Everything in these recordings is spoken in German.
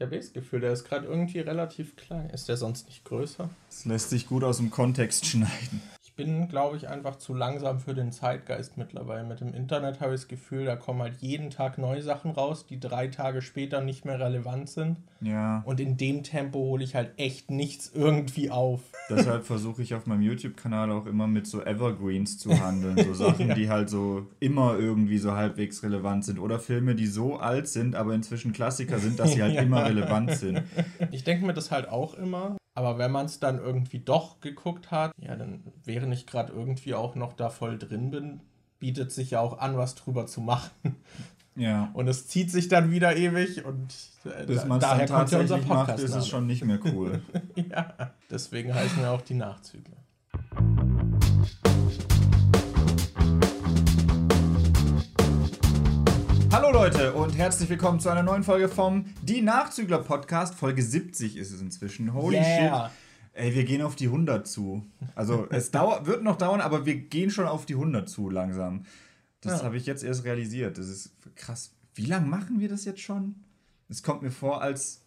Ich habe das Gefühl, der ist gerade irgendwie relativ klein. Ist der sonst nicht größer? Das lässt sich gut aus dem Kontext schneiden. Ich bin, glaube ich, einfach zu langsam für den Zeitgeist mittlerweile. Mit dem Internet habe ich das Gefühl, da kommen halt jeden Tag neue Sachen raus, die drei Tage später nicht mehr relevant sind. Ja. Und in dem Tempo hole ich halt echt nichts irgendwie auf. Deshalb versuche ich auf meinem YouTube-Kanal auch immer mit so Evergreens zu handeln. So Sachen, ja. die halt so immer irgendwie so halbwegs relevant sind. Oder Filme, die so alt sind, aber inzwischen Klassiker sind, dass sie halt ja. immer relevant sind. Ich denke mir das halt auch immer. Aber wenn man es dann irgendwie doch geguckt hat, ja, dann während ich gerade irgendwie auch noch da voll drin bin, bietet sich ja auch an, was drüber zu machen. Ja. Und es zieht sich dann wieder ewig und äh, Bis da, daher kommt ja unser Podcast. Macht, ist es schon nicht mehr cool. ja, deswegen heißen wir auch die Nachzügler. Hallo Leute und herzlich willkommen zu einer neuen Folge vom Die Nachzügler Podcast. Folge 70 ist es inzwischen. Holy yeah. shit. Ey, wir gehen auf die 100 zu. Also es dauert, wird noch dauern, aber wir gehen schon auf die 100 zu langsam. Das ja. habe ich jetzt erst realisiert. Das ist krass. Wie lange machen wir das jetzt schon? Es kommt mir vor, als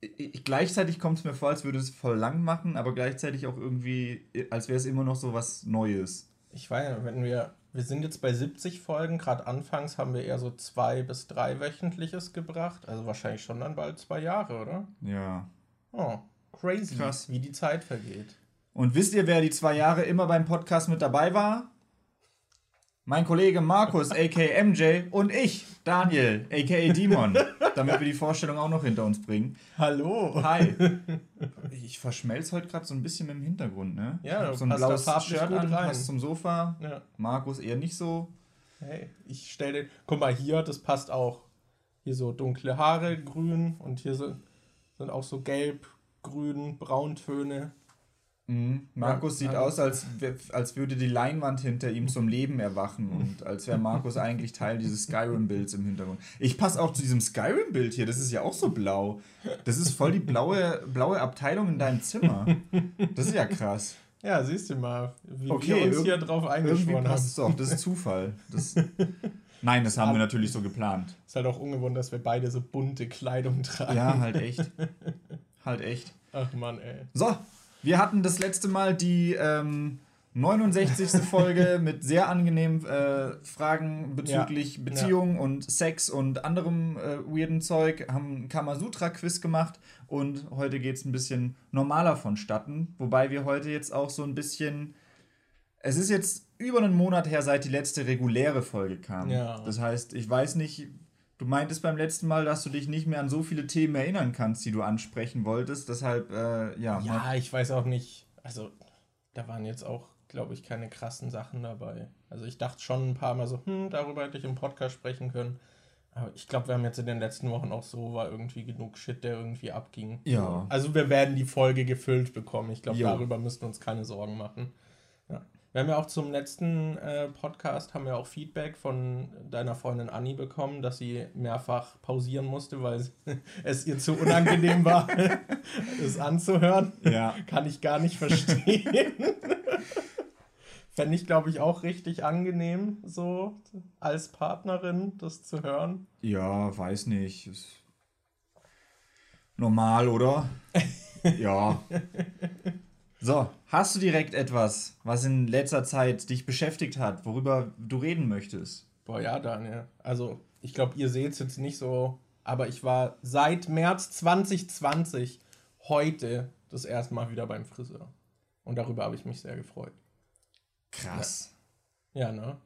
ich, gleichzeitig kommt es mir vor, als würde es voll lang machen, aber gleichzeitig auch irgendwie, als wäre es immer noch so was Neues. Ich weiß, wenn wir wir sind jetzt bei 70 Folgen. Gerade anfangs haben wir eher so zwei bis drei wöchentliches gebracht. Also wahrscheinlich schon dann bald zwei Jahre, oder? Ja. Oh, crazy, Krass. wie die Zeit vergeht. Und wisst ihr, wer die zwei Jahre immer beim Podcast mit dabei war? Mein Kollege Markus, aka MJ, und ich, Daniel, aka Dimon, damit wir die Vorstellung auch noch hinter uns bringen. Hallo. Hi. Ich verschmelze heute gerade so ein bisschen mit dem Hintergrund, ne? Ja, so ein blaues Shirt an, passt zum Sofa. Ja. Markus eher nicht so. Hey, ich stelle, guck mal hier, das passt auch. Hier so dunkle Haare, grün und hier sind, sind auch so gelb, grün, brauntöne. Mhm. Markus sieht aus, als, als würde die Leinwand hinter ihm zum Leben erwachen und als wäre Markus eigentlich Teil dieses Skyrim-Bilds im Hintergrund. Ich passe auch zu diesem Skyrim-Bild hier, das ist ja auch so blau. Das ist voll die blaue, blaue Abteilung in deinem Zimmer. Das ist ja krass. Ja, siehst du mal, wie okay, wir uns hier drauf eingeschworen haben. Doch, das ist Zufall. Das, nein, das haben wir natürlich so geplant. Ist halt auch ungewohnt, dass wir beide so bunte Kleidung tragen. Ja, halt echt. Halt echt. Ach Mann, ey. So, wir hatten das letzte Mal die ähm, 69. Folge mit sehr angenehmen äh, Fragen bezüglich ja. Beziehung ja. und Sex und anderem äh, weirden Zeug, haben ein Kamasutra-Quiz gemacht und heute geht es ein bisschen normaler vonstatten. Wobei wir heute jetzt auch so ein bisschen. Es ist jetzt über einen Monat her, seit die letzte reguläre Folge kam. Ja. Das heißt, ich weiß nicht, Du meintest beim letzten Mal, dass du dich nicht mehr an so viele Themen erinnern kannst, die du ansprechen wolltest. Deshalb, äh, ja. Ja, ich weiß auch nicht. Also, da waren jetzt auch, glaube ich, keine krassen Sachen dabei. Also, ich dachte schon ein paar Mal so, hm, darüber hätte ich im Podcast sprechen können. Aber ich glaube, wir haben jetzt in den letzten Wochen auch so, war irgendwie genug Shit, der irgendwie abging. Ja. Also, wir werden die Folge gefüllt bekommen. Ich glaube, darüber müssen wir uns keine Sorgen machen. Wir haben ja auch zum letzten äh, Podcast haben wir auch Feedback von deiner Freundin Anni bekommen, dass sie mehrfach pausieren musste, weil es ihr zu unangenehm war, es anzuhören. Ja. Kann ich gar nicht verstehen. Fände ich, glaube ich, auch richtig angenehm, so als Partnerin das zu hören. Ja, weiß nicht. Ist normal, oder? ja. So, hast du direkt etwas, was in letzter Zeit dich beschäftigt hat, worüber du reden möchtest? Boah, ja, Daniel. Also, ich glaube, ihr seht es jetzt nicht so, aber ich war seit März 2020 heute das erste Mal wieder beim Friseur. Und darüber habe ich mich sehr gefreut. Krass. Ja, ja ne?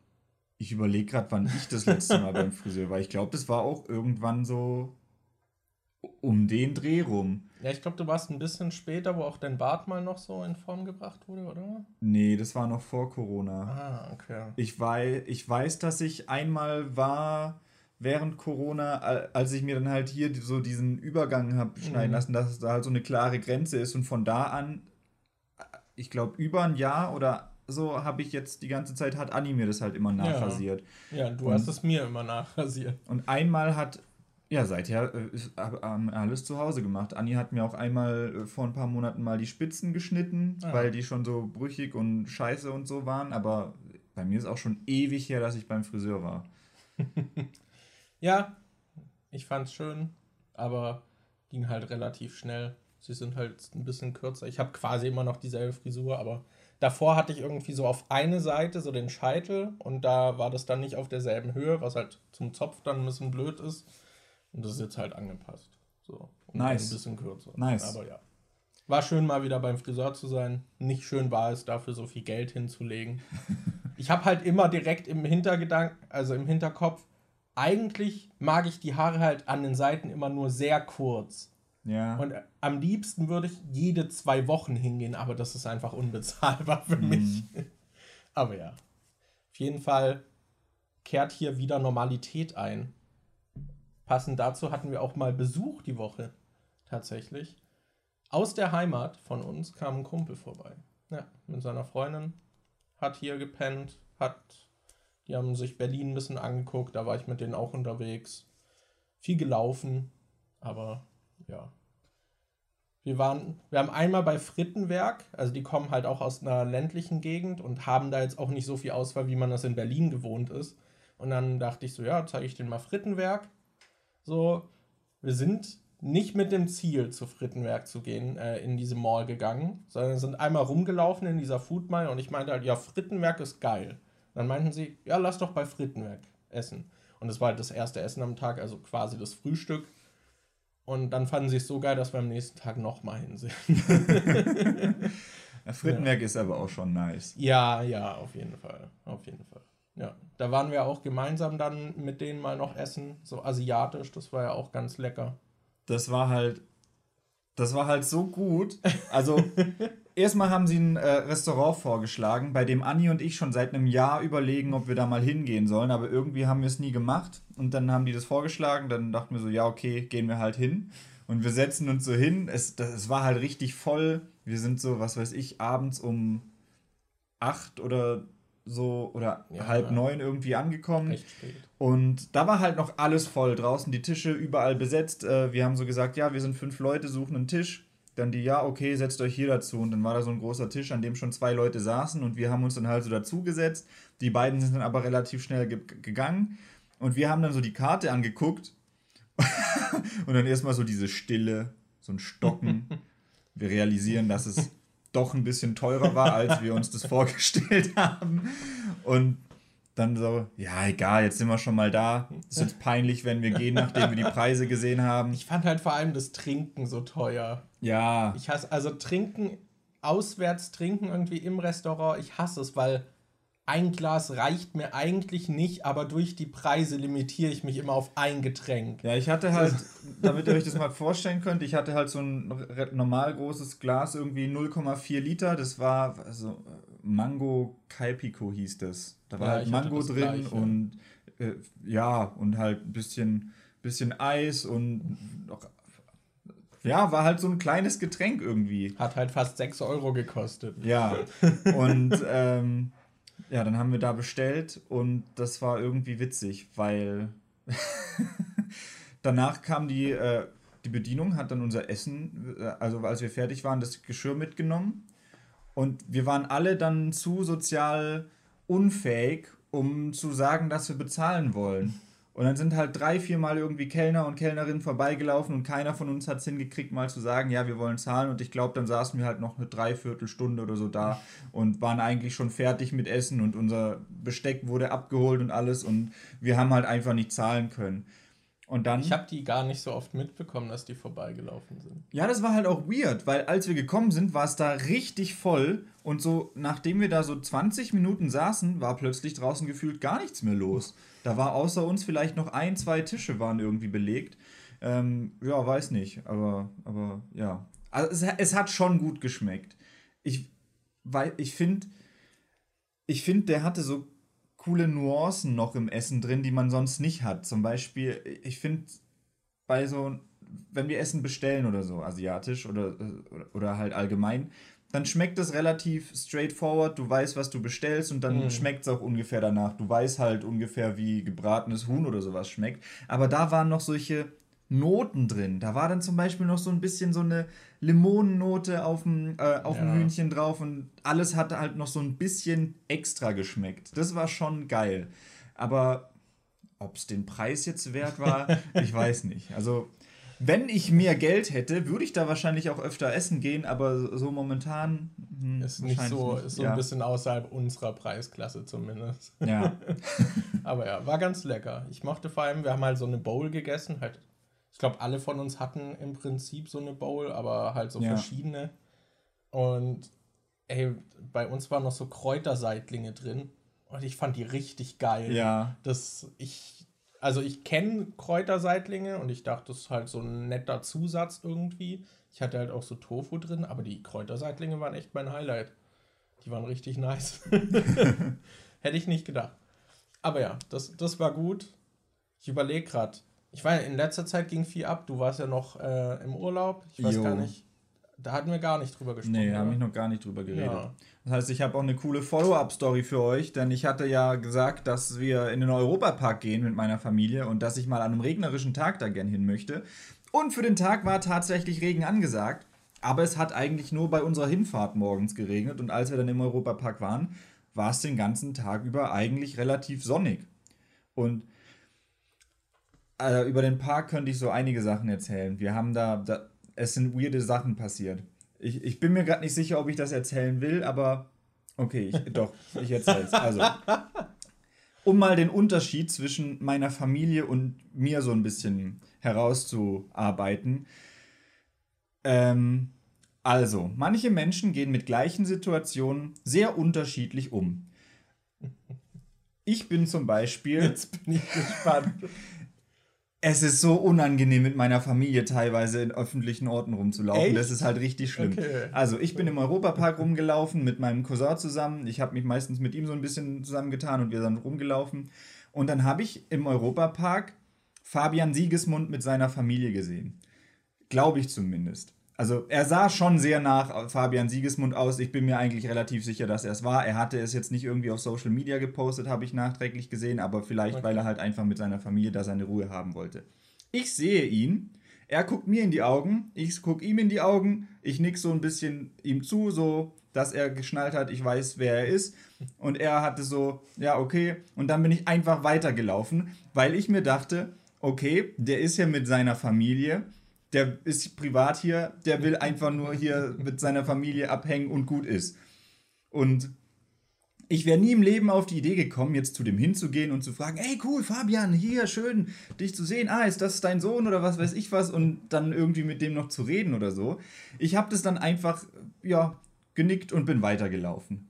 Ich überlege gerade, wann ich das letzte Mal beim Friseur war. Ich glaube, das war auch irgendwann so um den Dreh rum. Ja, ich glaube, du warst ein bisschen später, wo auch dein Bart mal noch so in Form gebracht wurde, oder? Nee, das war noch vor Corona. Ah, okay. Ich weiß, ich weiß, dass ich einmal war während Corona, als ich mir dann halt hier so diesen Übergang habe schneiden mhm. lassen, dass da halt so eine klare Grenze ist und von da an, ich glaube, über ein Jahr oder so habe ich jetzt die ganze Zeit, hat Anni mir das halt immer nachrasiert. Ja, ja du und, hast es mir immer nachrasiert. Und einmal hat ja, seither äh, ähm, alles zu Hause gemacht. Anni hat mir auch einmal äh, vor ein paar Monaten mal die Spitzen geschnitten, ah. weil die schon so brüchig und scheiße und so waren. Aber bei mir ist auch schon ewig her, dass ich beim Friseur war. ja, ich fand's schön, aber ging halt relativ schnell. Sie sind halt ein bisschen kürzer. Ich habe quasi immer noch dieselbe Frisur, aber davor hatte ich irgendwie so auf eine Seite so den Scheitel und da war das dann nicht auf derselben Höhe, was halt zum Zopf dann ein bisschen blöd ist. Und das ist jetzt halt angepasst. So. Und nice. ein bisschen kürzer. Nice. Aber ja. War schön mal wieder beim Friseur zu sein. Nicht schön war es, dafür so viel Geld hinzulegen. ich habe halt immer direkt im Hintergedanken, also im Hinterkopf, eigentlich mag ich die Haare halt an den Seiten immer nur sehr kurz. Ja. Und am liebsten würde ich jede zwei Wochen hingehen, aber das ist einfach unbezahlbar für mhm. mich. aber ja. Auf jeden Fall kehrt hier wieder Normalität ein. Passend dazu hatten wir auch mal Besuch die Woche. Tatsächlich. Aus der Heimat von uns kam ein Kumpel vorbei. Ja, mit seiner Freundin. Hat hier gepennt, hat. Die haben sich Berlin ein bisschen angeguckt, da war ich mit denen auch unterwegs. Viel gelaufen, aber ja. Wir waren, wir haben einmal bei Frittenwerk, also die kommen halt auch aus einer ländlichen Gegend und haben da jetzt auch nicht so viel Auswahl, wie man das in Berlin gewohnt ist. Und dann dachte ich so, ja, zeige ich denen mal Frittenwerk. So, wir sind nicht mit dem Ziel, zu Frittenwerk zu gehen, äh, in diese Mall gegangen, sondern sind einmal rumgelaufen in dieser Food Mall und ich meinte halt, ja, Frittenwerk ist geil. dann meinten sie, ja, lass doch bei Frittenwerk essen. Und das war halt das erste Essen am Tag, also quasi das Frühstück. Und dann fanden sie es so geil, dass wir am nächsten Tag nochmal hin sind. Frittenwerk ja. ist aber auch schon nice. Ja, ja, auf jeden Fall. Auf jeden Fall. Ja, da waren wir auch gemeinsam dann mit denen mal noch essen, so asiatisch, das war ja auch ganz lecker das war halt, das war halt so gut. Also, erstmal haben sie ein äh, Restaurant vorgeschlagen, bei dem Anni und ich schon seit einem Jahr überlegen, ob wir da mal hingehen sollen, aber irgendwie haben wir es nie gemacht. Und dann haben die das vorgeschlagen, dann dachten wir so, ja, okay, gehen wir halt hin. Und wir setzen uns so hin. Es, das, es war halt richtig voll. Wir sind so, was weiß ich, abends um acht oder so oder ja, halb neun irgendwie angekommen. Und da war halt noch alles voll. Draußen die Tische überall besetzt. Äh, wir haben so gesagt, ja, wir sind fünf Leute, suchen einen Tisch. Dann die, ja, okay, setzt euch hier dazu. Und dann war da so ein großer Tisch, an dem schon zwei Leute saßen und wir haben uns dann halt so dazugesetzt. Die beiden sind dann aber relativ schnell ge gegangen. Und wir haben dann so die Karte angeguckt und dann erstmal so diese Stille, so ein Stocken. Wir realisieren, dass es doch ein bisschen teurer war, als wir uns das vorgestellt haben. Und dann so, ja, egal, jetzt sind wir schon mal da. Ist jetzt peinlich, wenn wir gehen, nachdem wir die Preise gesehen haben. Ich fand halt vor allem das Trinken so teuer. Ja. Ich hasse, also trinken, auswärts trinken irgendwie im Restaurant, ich hasse es, weil ein Glas reicht mir eigentlich nicht, aber durch die Preise limitiere ich mich immer auf ein Getränk. Ja, ich hatte halt, damit ihr euch das mal vorstellen könnt, ich hatte halt so ein normal großes Glas, irgendwie 0,4 Liter. Das war also Mango Calpico hieß das. Da war ja, halt Mango drin gleich, und äh, ja, und halt ein bisschen, bisschen Eis und ja, war halt so ein kleines Getränk irgendwie. Hat halt fast 6 Euro gekostet. Ja. Und ähm, ja, dann haben wir da bestellt und das war irgendwie witzig, weil danach kam die, äh, die Bedienung, hat dann unser Essen, äh, also als wir fertig waren, das Geschirr mitgenommen. Und wir waren alle dann zu sozial unfähig, um zu sagen, dass wir bezahlen wollen. Und dann sind halt drei, vier Mal irgendwie Kellner und Kellnerinnen vorbeigelaufen und keiner von uns hat es hingekriegt, mal zu sagen, ja, wir wollen zahlen. Und ich glaube, dann saßen wir halt noch eine Dreiviertelstunde oder so da und waren eigentlich schon fertig mit Essen und unser Besteck wurde abgeholt und alles und wir haben halt einfach nicht zahlen können. Und dann. Ich habe die gar nicht so oft mitbekommen, dass die vorbeigelaufen sind. Ja, das war halt auch weird, weil als wir gekommen sind, war es da richtig voll. Und so, nachdem wir da so 20 Minuten saßen, war plötzlich draußen gefühlt gar nichts mehr los. Da war außer uns vielleicht noch ein, zwei Tische waren irgendwie belegt. Ähm, ja, weiß nicht, aber, aber ja. Also es, es hat schon gut geschmeckt. Ich, ich finde, ich finde, der hatte so coole Nuancen noch im Essen drin, die man sonst nicht hat. Zum Beispiel, ich finde, bei so, wenn wir Essen bestellen oder so, asiatisch oder, oder halt allgemein, dann schmeckt es relativ straightforward. Du weißt, was du bestellst und dann mm. schmeckt es auch ungefähr danach. Du weißt halt ungefähr, wie gebratenes Huhn oder sowas schmeckt. Aber da waren noch solche Noten drin. Da war dann zum Beispiel noch so ein bisschen so eine Limonennote auf dem, äh, auf ja. dem Hühnchen drauf und alles hatte halt noch so ein bisschen extra geschmeckt. Das war schon geil. Aber ob es den Preis jetzt wert war, ich weiß nicht. Also wenn ich mehr Geld hätte, würde ich da wahrscheinlich auch öfter essen gehen, aber so momentan hm, ist nicht so, ist so ja. ein bisschen außerhalb unserer Preisklasse zumindest. Ja. aber ja, war ganz lecker. Ich mochte vor allem, wir haben halt so eine Bowl gegessen, halt. Ich glaube, alle von uns hatten im Prinzip so eine Bowl, aber halt so ja. verschiedene. Und ey, bei uns waren noch so Kräuterseitlinge drin. Und ich fand die richtig geil. Ja. Das, ich, also ich kenne Kräuterseitlinge und ich dachte, das ist halt so ein netter Zusatz irgendwie. Ich hatte halt auch so Tofu drin, aber die Kräuterseitlinge waren echt mein Highlight. Die waren richtig nice. Hätte ich nicht gedacht. Aber ja, das, das war gut. Ich überlege gerade. Ich war in letzter Zeit ging viel ab. Du warst ja noch äh, im Urlaub. Ich weiß jo. gar nicht. Da hatten wir gar nicht drüber gesprochen. Nee, da habe ich noch gar nicht drüber geredet. Ja. Das heißt, ich habe auch eine coole Follow-up-Story für euch, denn ich hatte ja gesagt, dass wir in den Europapark gehen mit meiner Familie und dass ich mal an einem regnerischen Tag da gern hin möchte. Und für den Tag war tatsächlich Regen angesagt, aber es hat eigentlich nur bei unserer Hinfahrt morgens geregnet und als wir dann im Europapark waren, war es den ganzen Tag über eigentlich relativ sonnig. Und äh, über den Park könnte ich so einige Sachen erzählen. Wir haben da, da es sind weirde Sachen passiert. Ich, ich bin mir gerade nicht sicher, ob ich das erzählen will, aber okay, ich, doch, ich erzähl's. Also, um mal den Unterschied zwischen meiner Familie und mir so ein bisschen herauszuarbeiten. Ähm, also, manche Menschen gehen mit gleichen Situationen sehr unterschiedlich um. Ich bin zum Beispiel. Jetzt bin ich gespannt. Es ist so unangenehm mit meiner Familie teilweise in öffentlichen Orten rumzulaufen. Echt? Das ist halt richtig schlimm. Okay. Also ich bin im Europapark rumgelaufen mit meinem Cousin zusammen. Ich habe mich meistens mit ihm so ein bisschen zusammengetan und wir sind rumgelaufen. Und dann habe ich im Europapark Fabian Siegesmund mit seiner Familie gesehen. Glaube ich zumindest. Also er sah schon sehr nach Fabian Siegesmund aus. Ich bin mir eigentlich relativ sicher, dass er es war. Er hatte es jetzt nicht irgendwie auf Social Media gepostet, habe ich nachträglich gesehen, aber vielleicht, okay. weil er halt einfach mit seiner Familie da seine Ruhe haben wollte. Ich sehe ihn, er guckt mir in die Augen, ich gucke ihm in die Augen, ich nick so ein bisschen ihm zu, so dass er geschnallt hat, ich weiß, wer er ist. Und er hatte so, ja, okay. Und dann bin ich einfach weitergelaufen, weil ich mir dachte, okay, der ist ja mit seiner Familie der ist privat hier, der will einfach nur hier mit seiner Familie abhängen und gut ist. Und ich wäre nie im Leben auf die Idee gekommen, jetzt zu dem hinzugehen und zu fragen, hey cool, Fabian, hier, schön, dich zu sehen. Ah, ist das dein Sohn oder was weiß ich was? Und dann irgendwie mit dem noch zu reden oder so. Ich habe das dann einfach, ja, genickt und bin weitergelaufen.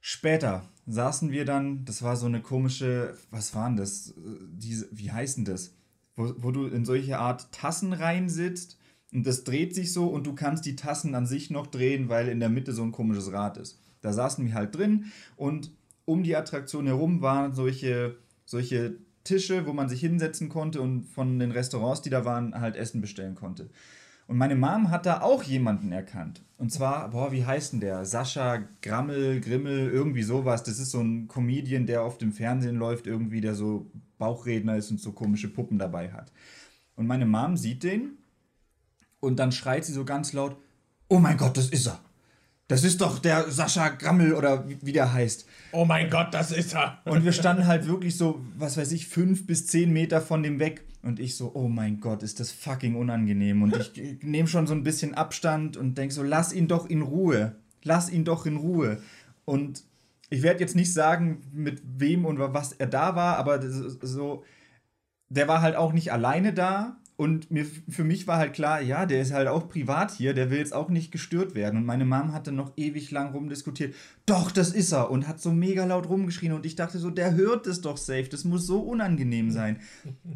Später saßen wir dann, das war so eine komische, was waren das? Diese, wie heißen das? Wo, wo du in solche Art Tassen reinsitzt und das dreht sich so und du kannst die Tassen an sich noch drehen, weil in der Mitte so ein komisches Rad ist. Da saßen wir halt drin und um die Attraktion herum waren solche, solche Tische, wo man sich hinsetzen konnte und von den Restaurants, die da waren, halt Essen bestellen konnte. Und meine Mom hat da auch jemanden erkannt. Und zwar, boah, wie heißt denn der? Sascha Grammel, Grimmel, irgendwie sowas. Das ist so ein Comedian, der auf dem Fernsehen läuft, irgendwie, der so Bauchredner ist und so komische Puppen dabei hat. Und meine Mom sieht den und dann schreit sie so ganz laut: Oh mein Gott, das ist er! Das ist doch der Sascha Grammel oder wie, wie der heißt. Oh mein Gott, das ist er! Und wir standen halt wirklich so, was weiß ich, fünf bis zehn Meter von dem weg. Und ich so, oh mein Gott, ist das fucking unangenehm. Und ich nehme schon so ein bisschen Abstand und denke so, lass ihn doch in Ruhe. Lass ihn doch in Ruhe. Und ich werde jetzt nicht sagen, mit wem und was er da war, aber so, der war halt auch nicht alleine da. Und mir, für mich war halt klar, ja, der ist halt auch privat hier, der will jetzt auch nicht gestört werden. Und meine Mom hatte noch ewig lang rumdiskutiert. Doch, das ist er. Und hat so mega laut rumgeschrien. Und ich dachte so, der hört es doch safe. Das muss so unangenehm sein.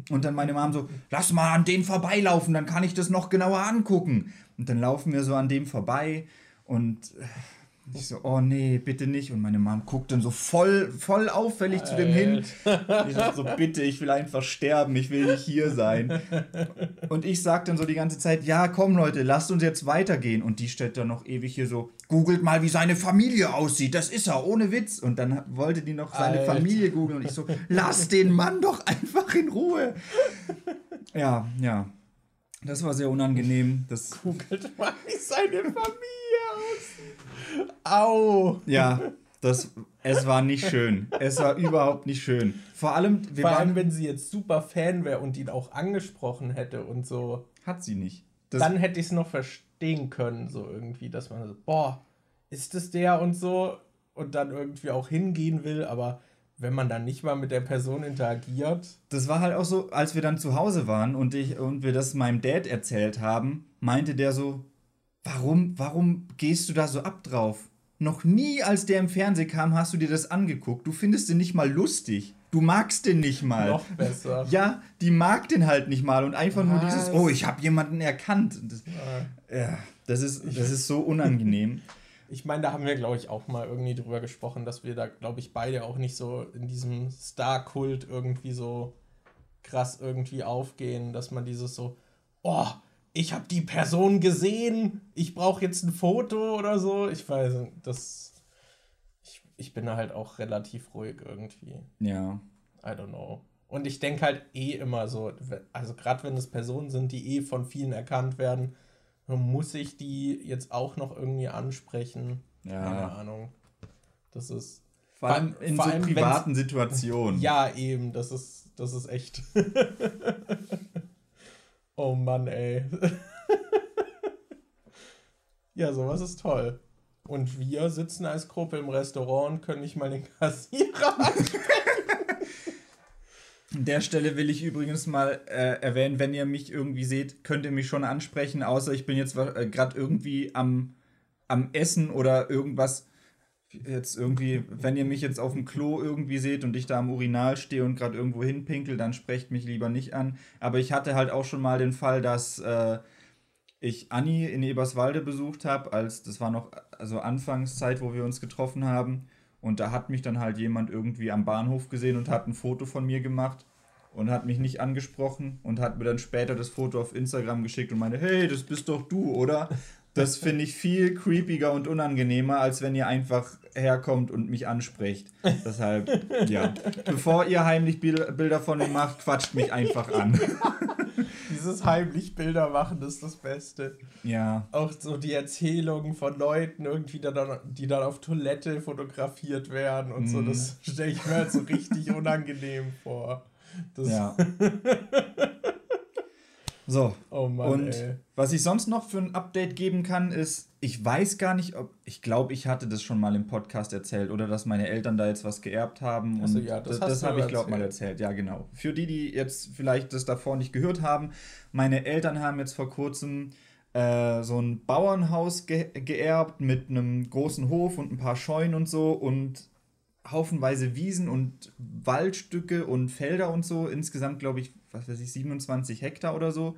Und dann meine Mom so, lass mal an dem vorbeilaufen, dann kann ich das noch genauer angucken. Und dann laufen wir so an dem vorbei. Und äh, ich so, oh nee, bitte nicht. Und meine Mom guckt dann so voll, voll auffällig Alter. zu dem hin. Ich dachte so, bitte, ich will einfach sterben, ich will nicht hier sein. Und ich sag dann so die ganze Zeit, ja, komm Leute, lasst uns jetzt weitergehen. Und die stellt dann noch ewig hier so, googelt mal, wie seine Familie aussieht, das ist er, ohne Witz. Und dann wollte die noch seine Alter. Familie googeln. Und ich so, lass den Mann doch einfach in Ruhe. Ja, ja. Das war sehr unangenehm. Das googelt mal, wie seine Familie aussieht. Au! Ja, das, es war nicht schön. Es war überhaupt nicht schön. Vor allem, Vor allem, wenn sie jetzt super Fan wäre und ihn auch angesprochen hätte und so. Hat sie nicht. Das dann hätte ich es noch verstehen können, so irgendwie, dass man so, boah, ist es der und so und dann irgendwie auch hingehen will, aber wenn man dann nicht mal mit der Person interagiert. Das war halt auch so, als wir dann zu Hause waren und ich und wir das meinem Dad erzählt haben, meinte der so, warum, warum gehst du da so ab drauf? Noch nie, als der im Fernsehen kam, hast du dir das angeguckt. Du findest den nicht mal lustig. Du magst den nicht mal. Noch besser. Ja, die mag den halt nicht mal und einfach Was? nur dieses, oh, ich habe jemanden erkannt. Das, ja. ja, das ist, das ist so unangenehm. Ich meine, da haben wir, glaube ich, auch mal irgendwie drüber gesprochen, dass wir da, glaube ich, beide auch nicht so in diesem Star-Kult irgendwie so krass irgendwie aufgehen, dass man dieses so, oh, ich habe die Person gesehen, ich brauche jetzt ein Foto oder so. Ich weiß das. Ich, ich bin da halt auch relativ ruhig irgendwie. Ja. I don't know. Und ich denke halt eh immer so, also gerade wenn es Personen sind, die eh von vielen erkannt werden, muss ich die jetzt auch noch irgendwie ansprechen. Ja. Keine Ahnung. Das ist. Vor allem in vor so allem, privaten Situationen. Ja, eben, das ist, das ist echt. Oh Mann, ey. ja, sowas ist toll. Und wir sitzen als Gruppe im Restaurant und können nicht mal den Kassierer An der Stelle will ich übrigens mal äh, erwähnen, wenn ihr mich irgendwie seht, könnt ihr mich schon ansprechen, außer ich bin jetzt äh, gerade irgendwie am, am Essen oder irgendwas jetzt irgendwie, wenn ihr mich jetzt auf dem Klo irgendwie seht und ich da am Urinal stehe und gerade irgendwo hinpinkel, dann sprecht mich lieber nicht an. Aber ich hatte halt auch schon mal den Fall, dass äh, ich Anni in Eberswalde besucht habe, als das war noch also Anfangszeit, wo wir uns getroffen haben. Und da hat mich dann halt jemand irgendwie am Bahnhof gesehen und hat ein Foto von mir gemacht und hat mich nicht angesprochen und hat mir dann später das Foto auf Instagram geschickt und meinte, hey, das bist doch du, oder? Das finde ich viel creepiger und unangenehmer, als wenn ihr einfach herkommt und mich anspricht. Deshalb, ja. Bevor ihr heimlich Bilder von mir macht, quatscht mich einfach an. Dieses heimlich Bilder machen ist das Beste. Ja. Auch so die Erzählungen von Leuten, irgendwie, dann, die dann auf Toilette fotografiert werden und mm. so, das stelle ich mir halt so richtig unangenehm vor. Das ja. So. Oh Mann, und ey. was ich sonst noch für ein Update geben kann, ist, ich weiß gar nicht, ob, ich glaube, ich hatte das schon mal im Podcast erzählt oder dass meine Eltern da jetzt was geerbt haben. Also, ja, das, das, das habe ich, glaube mal erzählt. Ja, genau. Für die, die jetzt vielleicht das davor nicht gehört haben, meine Eltern haben jetzt vor kurzem äh, so ein Bauernhaus ge geerbt mit einem großen Hof und ein paar Scheunen und so und haufenweise Wiesen und Waldstücke und Felder und so. Insgesamt, glaube ich, was weiß ich, 27 Hektar oder so.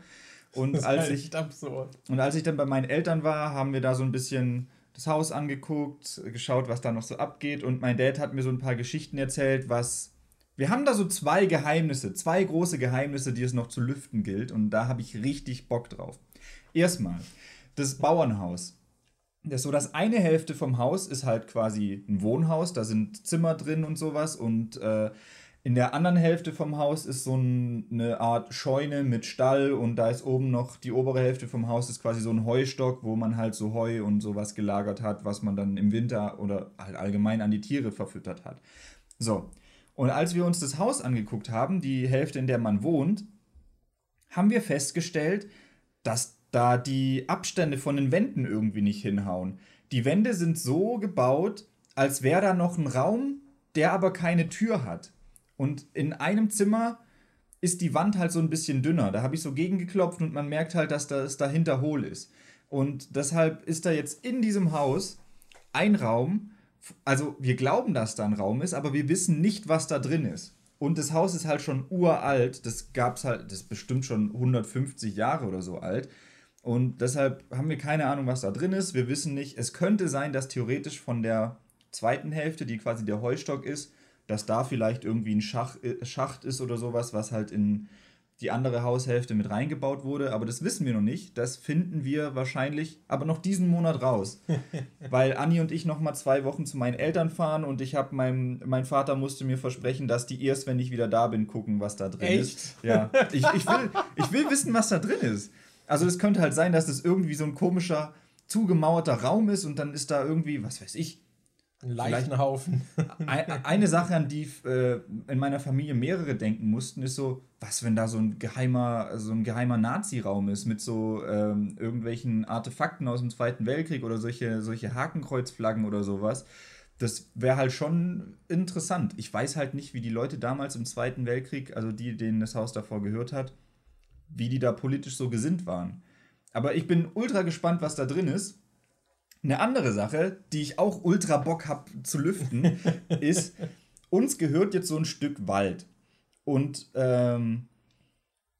Und das als ich absurd. Und als ich dann bei meinen Eltern war, haben wir da so ein bisschen das Haus angeguckt, geschaut, was da noch so abgeht. Und mein Dad hat mir so ein paar Geschichten erzählt, was. Wir haben da so zwei Geheimnisse, zwei große Geheimnisse, die es noch zu lüften gilt. Und da habe ich richtig Bock drauf. Erstmal, das Bauernhaus. Das so, das eine Hälfte vom Haus ist halt quasi ein Wohnhaus, da sind Zimmer drin und sowas. Und äh, in der anderen Hälfte vom Haus ist so ein, eine Art Scheune mit Stall und da ist oben noch die obere Hälfte vom Haus ist quasi so ein Heustock, wo man halt so Heu und sowas gelagert hat, was man dann im Winter oder halt allgemein an die Tiere verfüttert hat. So. Und als wir uns das Haus angeguckt haben, die Hälfte, in der man wohnt, haben wir festgestellt, dass da die Abstände von den Wänden irgendwie nicht hinhauen. Die Wände sind so gebaut, als wäre da noch ein Raum, der aber keine Tür hat. Und in einem Zimmer ist die Wand halt so ein bisschen dünner. Da habe ich so gegengeklopft und man merkt halt, dass das dahinter hohl ist. Und deshalb ist da jetzt in diesem Haus ein Raum. Also wir glauben, dass da ein Raum ist, aber wir wissen nicht, was da drin ist. Und das Haus ist halt schon uralt. Das gab es halt, das ist bestimmt schon 150 Jahre oder so alt. Und deshalb haben wir keine Ahnung, was da drin ist. Wir wissen nicht. Es könnte sein, dass theoretisch von der zweiten Hälfte, die quasi der Heustock ist, dass da vielleicht irgendwie ein Schach, äh, Schacht ist oder sowas, was halt in die andere Haushälfte mit reingebaut wurde. Aber das wissen wir noch nicht. Das finden wir wahrscheinlich aber noch diesen Monat raus. Weil Anni und ich noch mal zwei Wochen zu meinen Eltern fahren und ich habe mein, mein Vater musste mir versprechen, dass die erst, wenn ich wieder da bin, gucken, was da drin Echt? ist. Ja. Ich, ich, will, ich will wissen, was da drin ist. Also es könnte halt sein, dass es das irgendwie so ein komischer, zugemauerter Raum ist und dann ist da irgendwie, was weiß ich, Leichenhaufen. eine Sache, an die äh, in meiner Familie mehrere denken mussten, ist so, was, wenn da so ein geheimer, so ein geheimer Nazi-Raum ist mit so ähm, irgendwelchen Artefakten aus dem Zweiten Weltkrieg oder solche, solche Hakenkreuzflaggen oder sowas. Das wäre halt schon interessant. Ich weiß halt nicht, wie die Leute damals im Zweiten Weltkrieg, also die, denen das Haus davor gehört hat, wie die da politisch so gesinnt waren. Aber ich bin ultra gespannt, was da drin ist. Eine andere Sache, die ich auch ultra Bock habe zu lüften, ist, uns gehört jetzt so ein Stück Wald. Und ähm,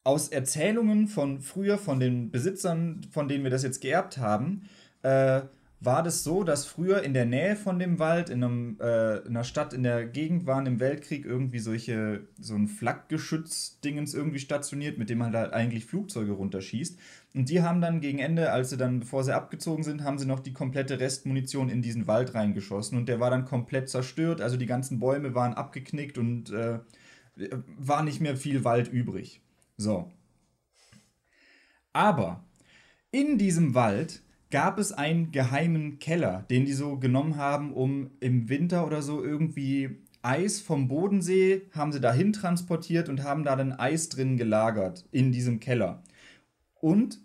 aus Erzählungen von früher, von den Besitzern, von denen wir das jetzt geerbt haben, äh, war das so, dass früher in der Nähe von dem Wald, in, einem, äh, in einer Stadt in der Gegend waren im Weltkrieg irgendwie solche, so ein Flakgeschütz-Dingens irgendwie stationiert, mit dem man halt eigentlich Flugzeuge runterschießt. Und die haben dann gegen Ende, als sie dann, bevor sie abgezogen sind, haben sie noch die komplette Restmunition in diesen Wald reingeschossen und der war dann komplett zerstört. Also die ganzen Bäume waren abgeknickt und äh, war nicht mehr viel Wald übrig. So. Aber in diesem Wald gab es einen geheimen Keller, den die so genommen haben, um im Winter oder so irgendwie Eis vom Bodensee haben sie dahin transportiert und haben da dann Eis drin gelagert in diesem Keller. Und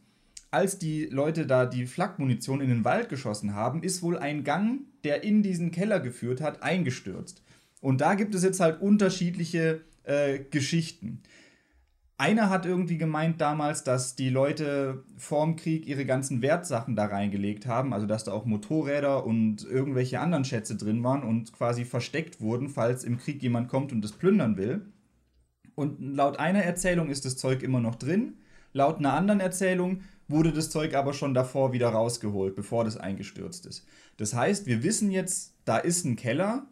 als die Leute da die Flakmunition in den Wald geschossen haben, ist wohl ein Gang, der in diesen Keller geführt hat, eingestürzt. Und da gibt es jetzt halt unterschiedliche äh, Geschichten. Einer hat irgendwie gemeint damals, dass die Leute vorm Krieg ihre ganzen Wertsachen da reingelegt haben, also dass da auch Motorräder und irgendwelche anderen Schätze drin waren und quasi versteckt wurden, falls im Krieg jemand kommt und das plündern will. Und laut einer Erzählung ist das Zeug immer noch drin, laut einer anderen Erzählung wurde das Zeug aber schon davor wieder rausgeholt, bevor das eingestürzt ist. Das heißt, wir wissen jetzt, da ist ein Keller,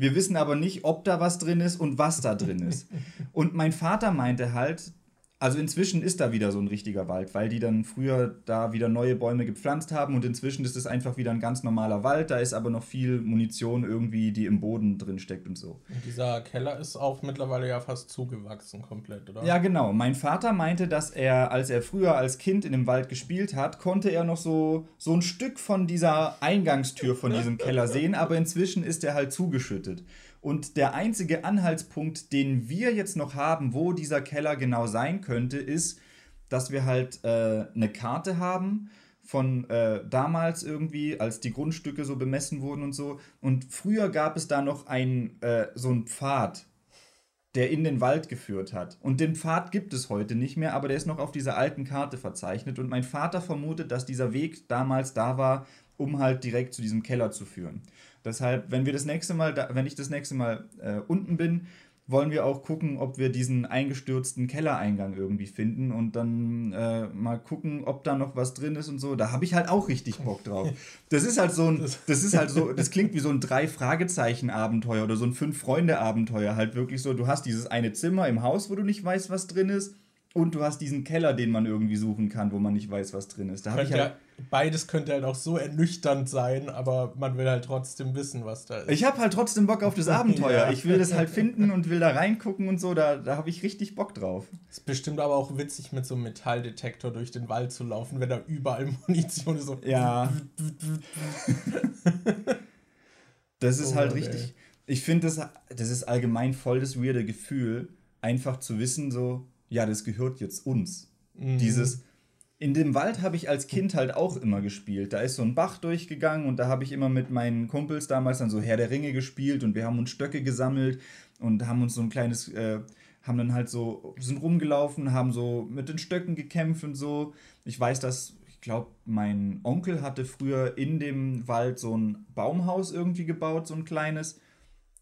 wir wissen aber nicht, ob da was drin ist und was da drin ist. Und mein Vater meinte halt, also inzwischen ist da wieder so ein richtiger Wald, weil die dann früher da wieder neue Bäume gepflanzt haben und inzwischen ist es einfach wieder ein ganz normaler Wald. Da ist aber noch viel Munition irgendwie, die im Boden drin steckt und so. Und dieser Keller ist auch mittlerweile ja fast zugewachsen komplett, oder? Ja, genau. Mein Vater meinte, dass er, als er früher als Kind in dem Wald gespielt hat, konnte er noch so, so ein Stück von dieser Eingangstür von diesem Keller sehen, aber inzwischen ist er halt zugeschüttet. Und der einzige Anhaltspunkt, den wir jetzt noch haben, wo dieser Keller genau sein könnte, ist, dass wir halt äh, eine Karte haben von äh, damals irgendwie, als die Grundstücke so bemessen wurden und so. Und früher gab es da noch ein, äh, so einen Pfad, der in den Wald geführt hat. Und den Pfad gibt es heute nicht mehr, aber der ist noch auf dieser alten Karte verzeichnet. Und mein Vater vermutet, dass dieser Weg damals da war, um halt direkt zu diesem Keller zu führen. Deshalb, wenn wir das nächste Mal, da, wenn ich das nächste Mal äh, unten bin, wollen wir auch gucken, ob wir diesen eingestürzten Kellereingang irgendwie finden und dann äh, mal gucken, ob da noch was drin ist und so. Da habe ich halt auch richtig Bock drauf. Das ist halt so ein, das ist halt so, das klingt wie so ein drei Fragezeichen Abenteuer oder so ein fünf Freunde Abenteuer. Halt wirklich so, du hast dieses eine Zimmer im Haus, wo du nicht weißt, was drin ist und du hast diesen Keller, den man irgendwie suchen kann, wo man nicht weiß, was drin ist. Da ich halt beides könnte halt auch so ernüchternd sein, aber man will halt trotzdem wissen, was da ist. Ich habe halt trotzdem Bock auf das Abenteuer. ja. Ich will das halt finden und will da reingucken und so. Da, da habe ich richtig Bock drauf. Ist bestimmt aber auch witzig, mit so einem Metalldetektor durch den Wald zu laufen, wenn da überall Munition ist. So ja. das ist oh, halt richtig. Ey. Ich finde, das, das ist allgemein voll das weirde Gefühl, einfach zu wissen, so ja, das gehört jetzt uns. Mhm. Dieses, in dem Wald habe ich als Kind halt auch immer gespielt. Da ist so ein Bach durchgegangen und da habe ich immer mit meinen Kumpels damals dann so Herr der Ringe gespielt und wir haben uns Stöcke gesammelt und haben uns so ein kleines, äh, haben dann halt so, sind rumgelaufen, haben so mit den Stöcken gekämpft und so. Ich weiß, dass, ich glaube, mein Onkel hatte früher in dem Wald so ein Baumhaus irgendwie gebaut, so ein kleines.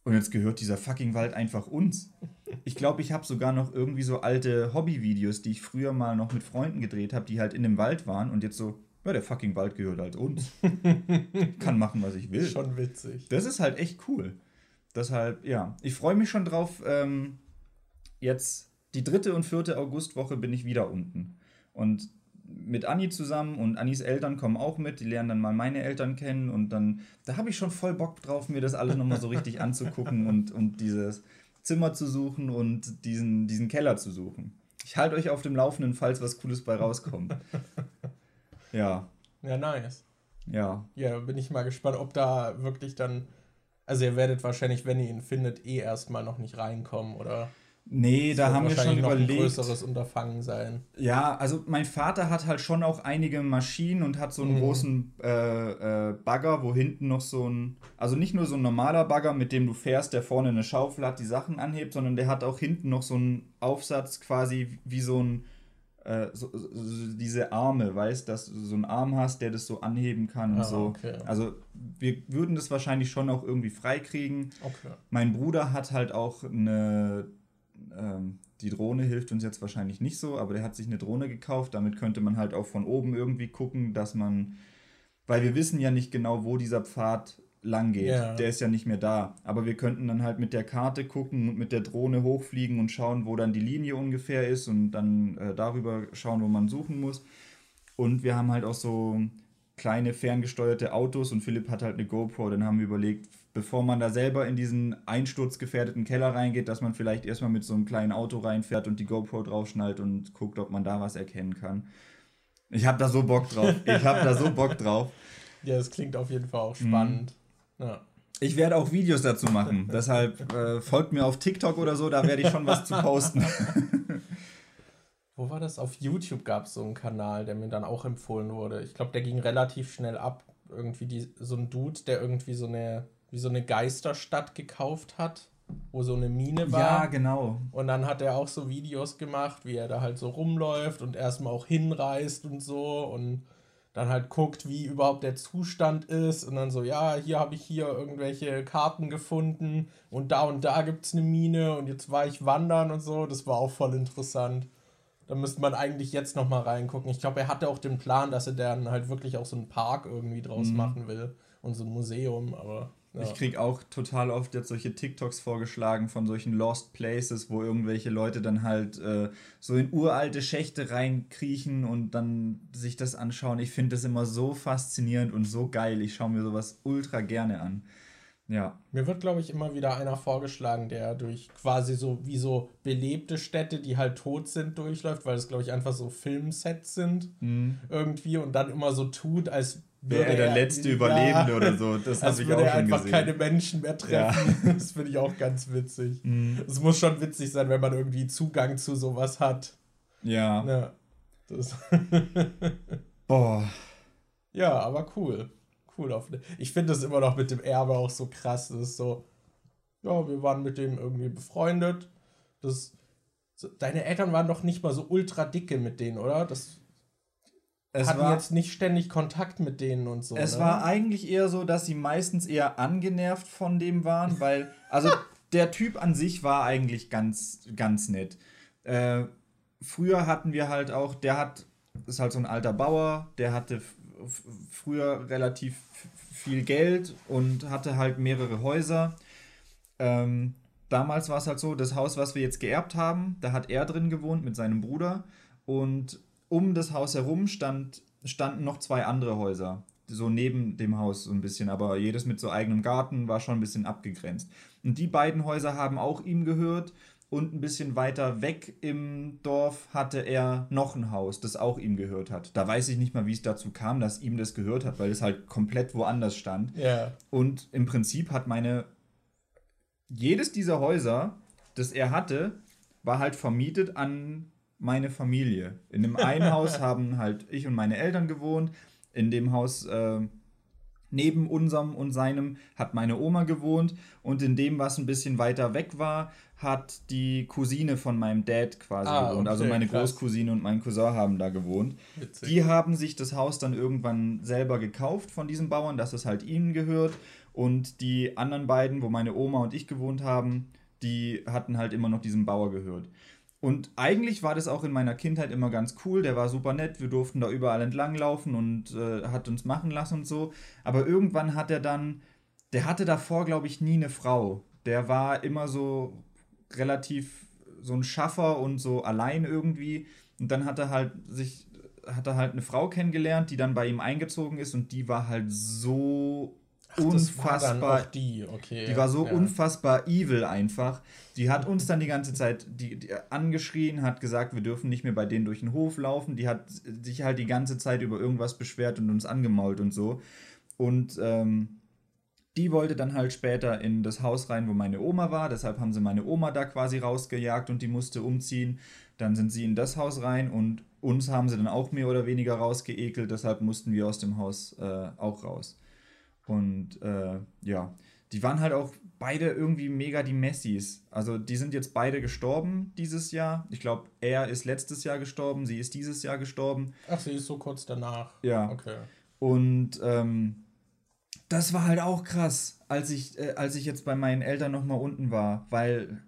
Und jetzt gehört dieser fucking Wald einfach uns. Ich glaube, ich habe sogar noch irgendwie so alte Hobbyvideos, die ich früher mal noch mit Freunden gedreht habe, die halt in dem Wald waren und jetzt so, ja, der fucking Wald gehört halt uns. Kann machen, was ich will. Schon witzig. Das ist halt echt cool. Deshalb, ja, ich freue mich schon drauf. Ähm, jetzt die dritte und vierte Augustwoche bin ich wieder unten. Und mit Anni zusammen und Annis Eltern kommen auch mit, die lernen dann mal meine Eltern kennen und dann, da habe ich schon voll Bock drauf, mir das alles nochmal so richtig anzugucken und, und dieses Zimmer zu suchen und diesen, diesen Keller zu suchen. Ich halte euch auf dem Laufenden, falls was Cooles bei rauskommt. Ja. Ja, nice. Ja. Ja, bin ich mal gespannt, ob da wirklich dann Also ihr werdet wahrscheinlich, wenn ihr ihn findet, eh erstmal noch nicht reinkommen, oder? Nee, da haben wir schon überlegt. Ein größeres Unterfangen sein. Ja, also mein Vater hat halt schon auch einige Maschinen und hat so einen mhm. großen äh, äh, Bagger, wo hinten noch so ein, also nicht nur so ein normaler Bagger, mit dem du fährst, der vorne eine Schaufel hat, die Sachen anhebt, sondern der hat auch hinten noch so einen Aufsatz quasi wie so ein, äh, so, so, diese Arme, weißt, dass du so einen Arm hast, der das so anheben kann. Ah, so. Okay. Also wir würden das wahrscheinlich schon auch irgendwie freikriegen. Okay. Mein Bruder hat halt auch eine ähm, die Drohne hilft uns jetzt wahrscheinlich nicht so, aber der hat sich eine Drohne gekauft. Damit könnte man halt auch von oben irgendwie gucken, dass man, weil wir wissen ja nicht genau, wo dieser Pfad lang geht. Yeah. Der ist ja nicht mehr da. Aber wir könnten dann halt mit der Karte gucken und mit der Drohne hochfliegen und schauen, wo dann die Linie ungefähr ist und dann äh, darüber schauen, wo man suchen muss. Und wir haben halt auch so kleine ferngesteuerte Autos und Philipp hat halt eine GoPro. Dann haben wir überlegt, bevor man da selber in diesen einsturzgefährdeten Keller reingeht, dass man vielleicht erstmal mit so einem kleinen Auto reinfährt und die GoPro draufschnallt und guckt, ob man da was erkennen kann. Ich habe da so Bock drauf. Ich habe da so Bock drauf. Ja, das klingt auf jeden Fall auch spannend. Mhm. Ja. Ich werde auch Videos dazu machen. Deshalb äh, folgt mir auf TikTok oder so, da werde ich schon was zu posten. Wo war das? Auf YouTube gab es so einen Kanal, der mir dann auch empfohlen wurde. Ich glaube, der ging relativ schnell ab. Irgendwie die, so ein Dude, der irgendwie so eine wie so eine Geisterstadt gekauft hat, wo so eine Mine war. Ja, genau. Und dann hat er auch so Videos gemacht, wie er da halt so rumläuft und erstmal auch hinreist und so und dann halt guckt, wie überhaupt der Zustand ist und dann so, ja, hier habe ich hier irgendwelche Karten gefunden und da und da gibt es eine Mine und jetzt war ich wandern und so. Das war auch voll interessant. Da müsste man eigentlich jetzt nochmal reingucken. Ich glaube, er hatte auch den Plan, dass er dann halt wirklich auch so einen Park irgendwie draus mhm. machen will und so ein Museum, aber ja. Ich kriege auch total oft jetzt solche TikToks vorgeschlagen von solchen Lost Places, wo irgendwelche Leute dann halt äh, so in uralte Schächte reinkriechen und dann sich das anschauen. Ich finde das immer so faszinierend und so geil. Ich schaue mir sowas ultra gerne an. Ja. Mir wird, glaube ich, immer wieder einer vorgeschlagen, der durch quasi so wie so belebte Städte, die halt tot sind, durchläuft, weil es, glaube ich, einfach so Filmsets sind mhm. irgendwie und dann immer so tut, als wäre der letzte Überlebende ja, oder so. Das habe ich auch schon einfach gesehen. keine Menschen mehr treffen. Ja. Das finde ich auch ganz witzig. Mhm. Es muss schon witzig sein, wenn man irgendwie Zugang zu sowas hat. Ja. Ja. Das Boah. Ja, aber cool. Cool. Auf, ich finde das immer noch mit dem Erbe auch so krass. Das ist so, ja, wir waren mit dem irgendwie befreundet. Das, so, deine Eltern waren doch nicht mal so ultra dicke mit denen, oder? Das es hatten war, jetzt nicht ständig Kontakt mit denen und so. Es ne? war eigentlich eher so, dass sie meistens eher angenervt von dem waren, weil, also der Typ an sich war eigentlich ganz, ganz nett. Äh, früher hatten wir halt auch, der hat, ist halt so ein alter Bauer, der hatte früher relativ viel Geld und hatte halt mehrere Häuser. Ähm, damals war es halt so, das Haus, was wir jetzt geerbt haben, da hat er drin gewohnt mit seinem Bruder und um das Haus herum stand, standen noch zwei andere Häuser. So neben dem Haus so ein bisschen, aber jedes mit so eigenem Garten war schon ein bisschen abgegrenzt. Und die beiden Häuser haben auch ihm gehört und ein bisschen weiter weg im Dorf hatte er noch ein Haus, das auch ihm gehört hat. Da weiß ich nicht mal, wie es dazu kam, dass ihm das gehört hat, weil es halt komplett woanders stand. Yeah. Und im Prinzip hat meine jedes dieser Häuser, das er hatte, war halt vermietet an meine Familie. In dem einen Haus haben halt ich und meine Eltern gewohnt. In dem Haus äh, neben unserem und seinem hat meine Oma gewohnt. Und in dem, was ein bisschen weiter weg war, hat die Cousine von meinem Dad quasi ah, gewohnt. Also okay, also meine krass. Großcousine und mein Cousin haben da gewohnt. Witzig. Die haben sich das Haus dann irgendwann selber gekauft von diesem Bauern, dass es halt ihnen gehört. Und die anderen beiden, wo meine Oma und ich gewohnt haben, die hatten halt immer noch diesem Bauer gehört. Und eigentlich war das auch in meiner Kindheit immer ganz cool. Der war super nett. Wir durften da überall entlanglaufen und äh, hat uns machen lassen und so. Aber irgendwann hat er dann, der hatte davor, glaube ich, nie eine Frau. Der war immer so relativ so ein Schaffer und so allein irgendwie. Und dann hat er halt sich, hat er halt eine Frau kennengelernt, die dann bei ihm eingezogen ist und die war halt so Unfassbar. die, okay. Die war so ja. unfassbar evil einfach. Die hat uns dann die ganze Zeit die, die, angeschrien, hat gesagt, wir dürfen nicht mehr bei denen durch den Hof laufen. Die hat sich halt die ganze Zeit über irgendwas beschwert und uns angemault und so. Und ähm, die wollte dann halt später in das Haus rein, wo meine Oma war. Deshalb haben sie meine Oma da quasi rausgejagt und die musste umziehen. Dann sind sie in das Haus rein und uns haben sie dann auch mehr oder weniger rausgeekelt. Deshalb mussten wir aus dem Haus äh, auch raus. Und äh, ja, die waren halt auch beide irgendwie mega die Messis. Also die sind jetzt beide gestorben dieses Jahr. Ich glaube, er ist letztes Jahr gestorben, sie ist dieses Jahr gestorben. Ach, sie ist so kurz danach. Ja. Okay. Und ähm, das war halt auch krass, als ich, äh, als ich jetzt bei meinen Eltern nochmal unten war, weil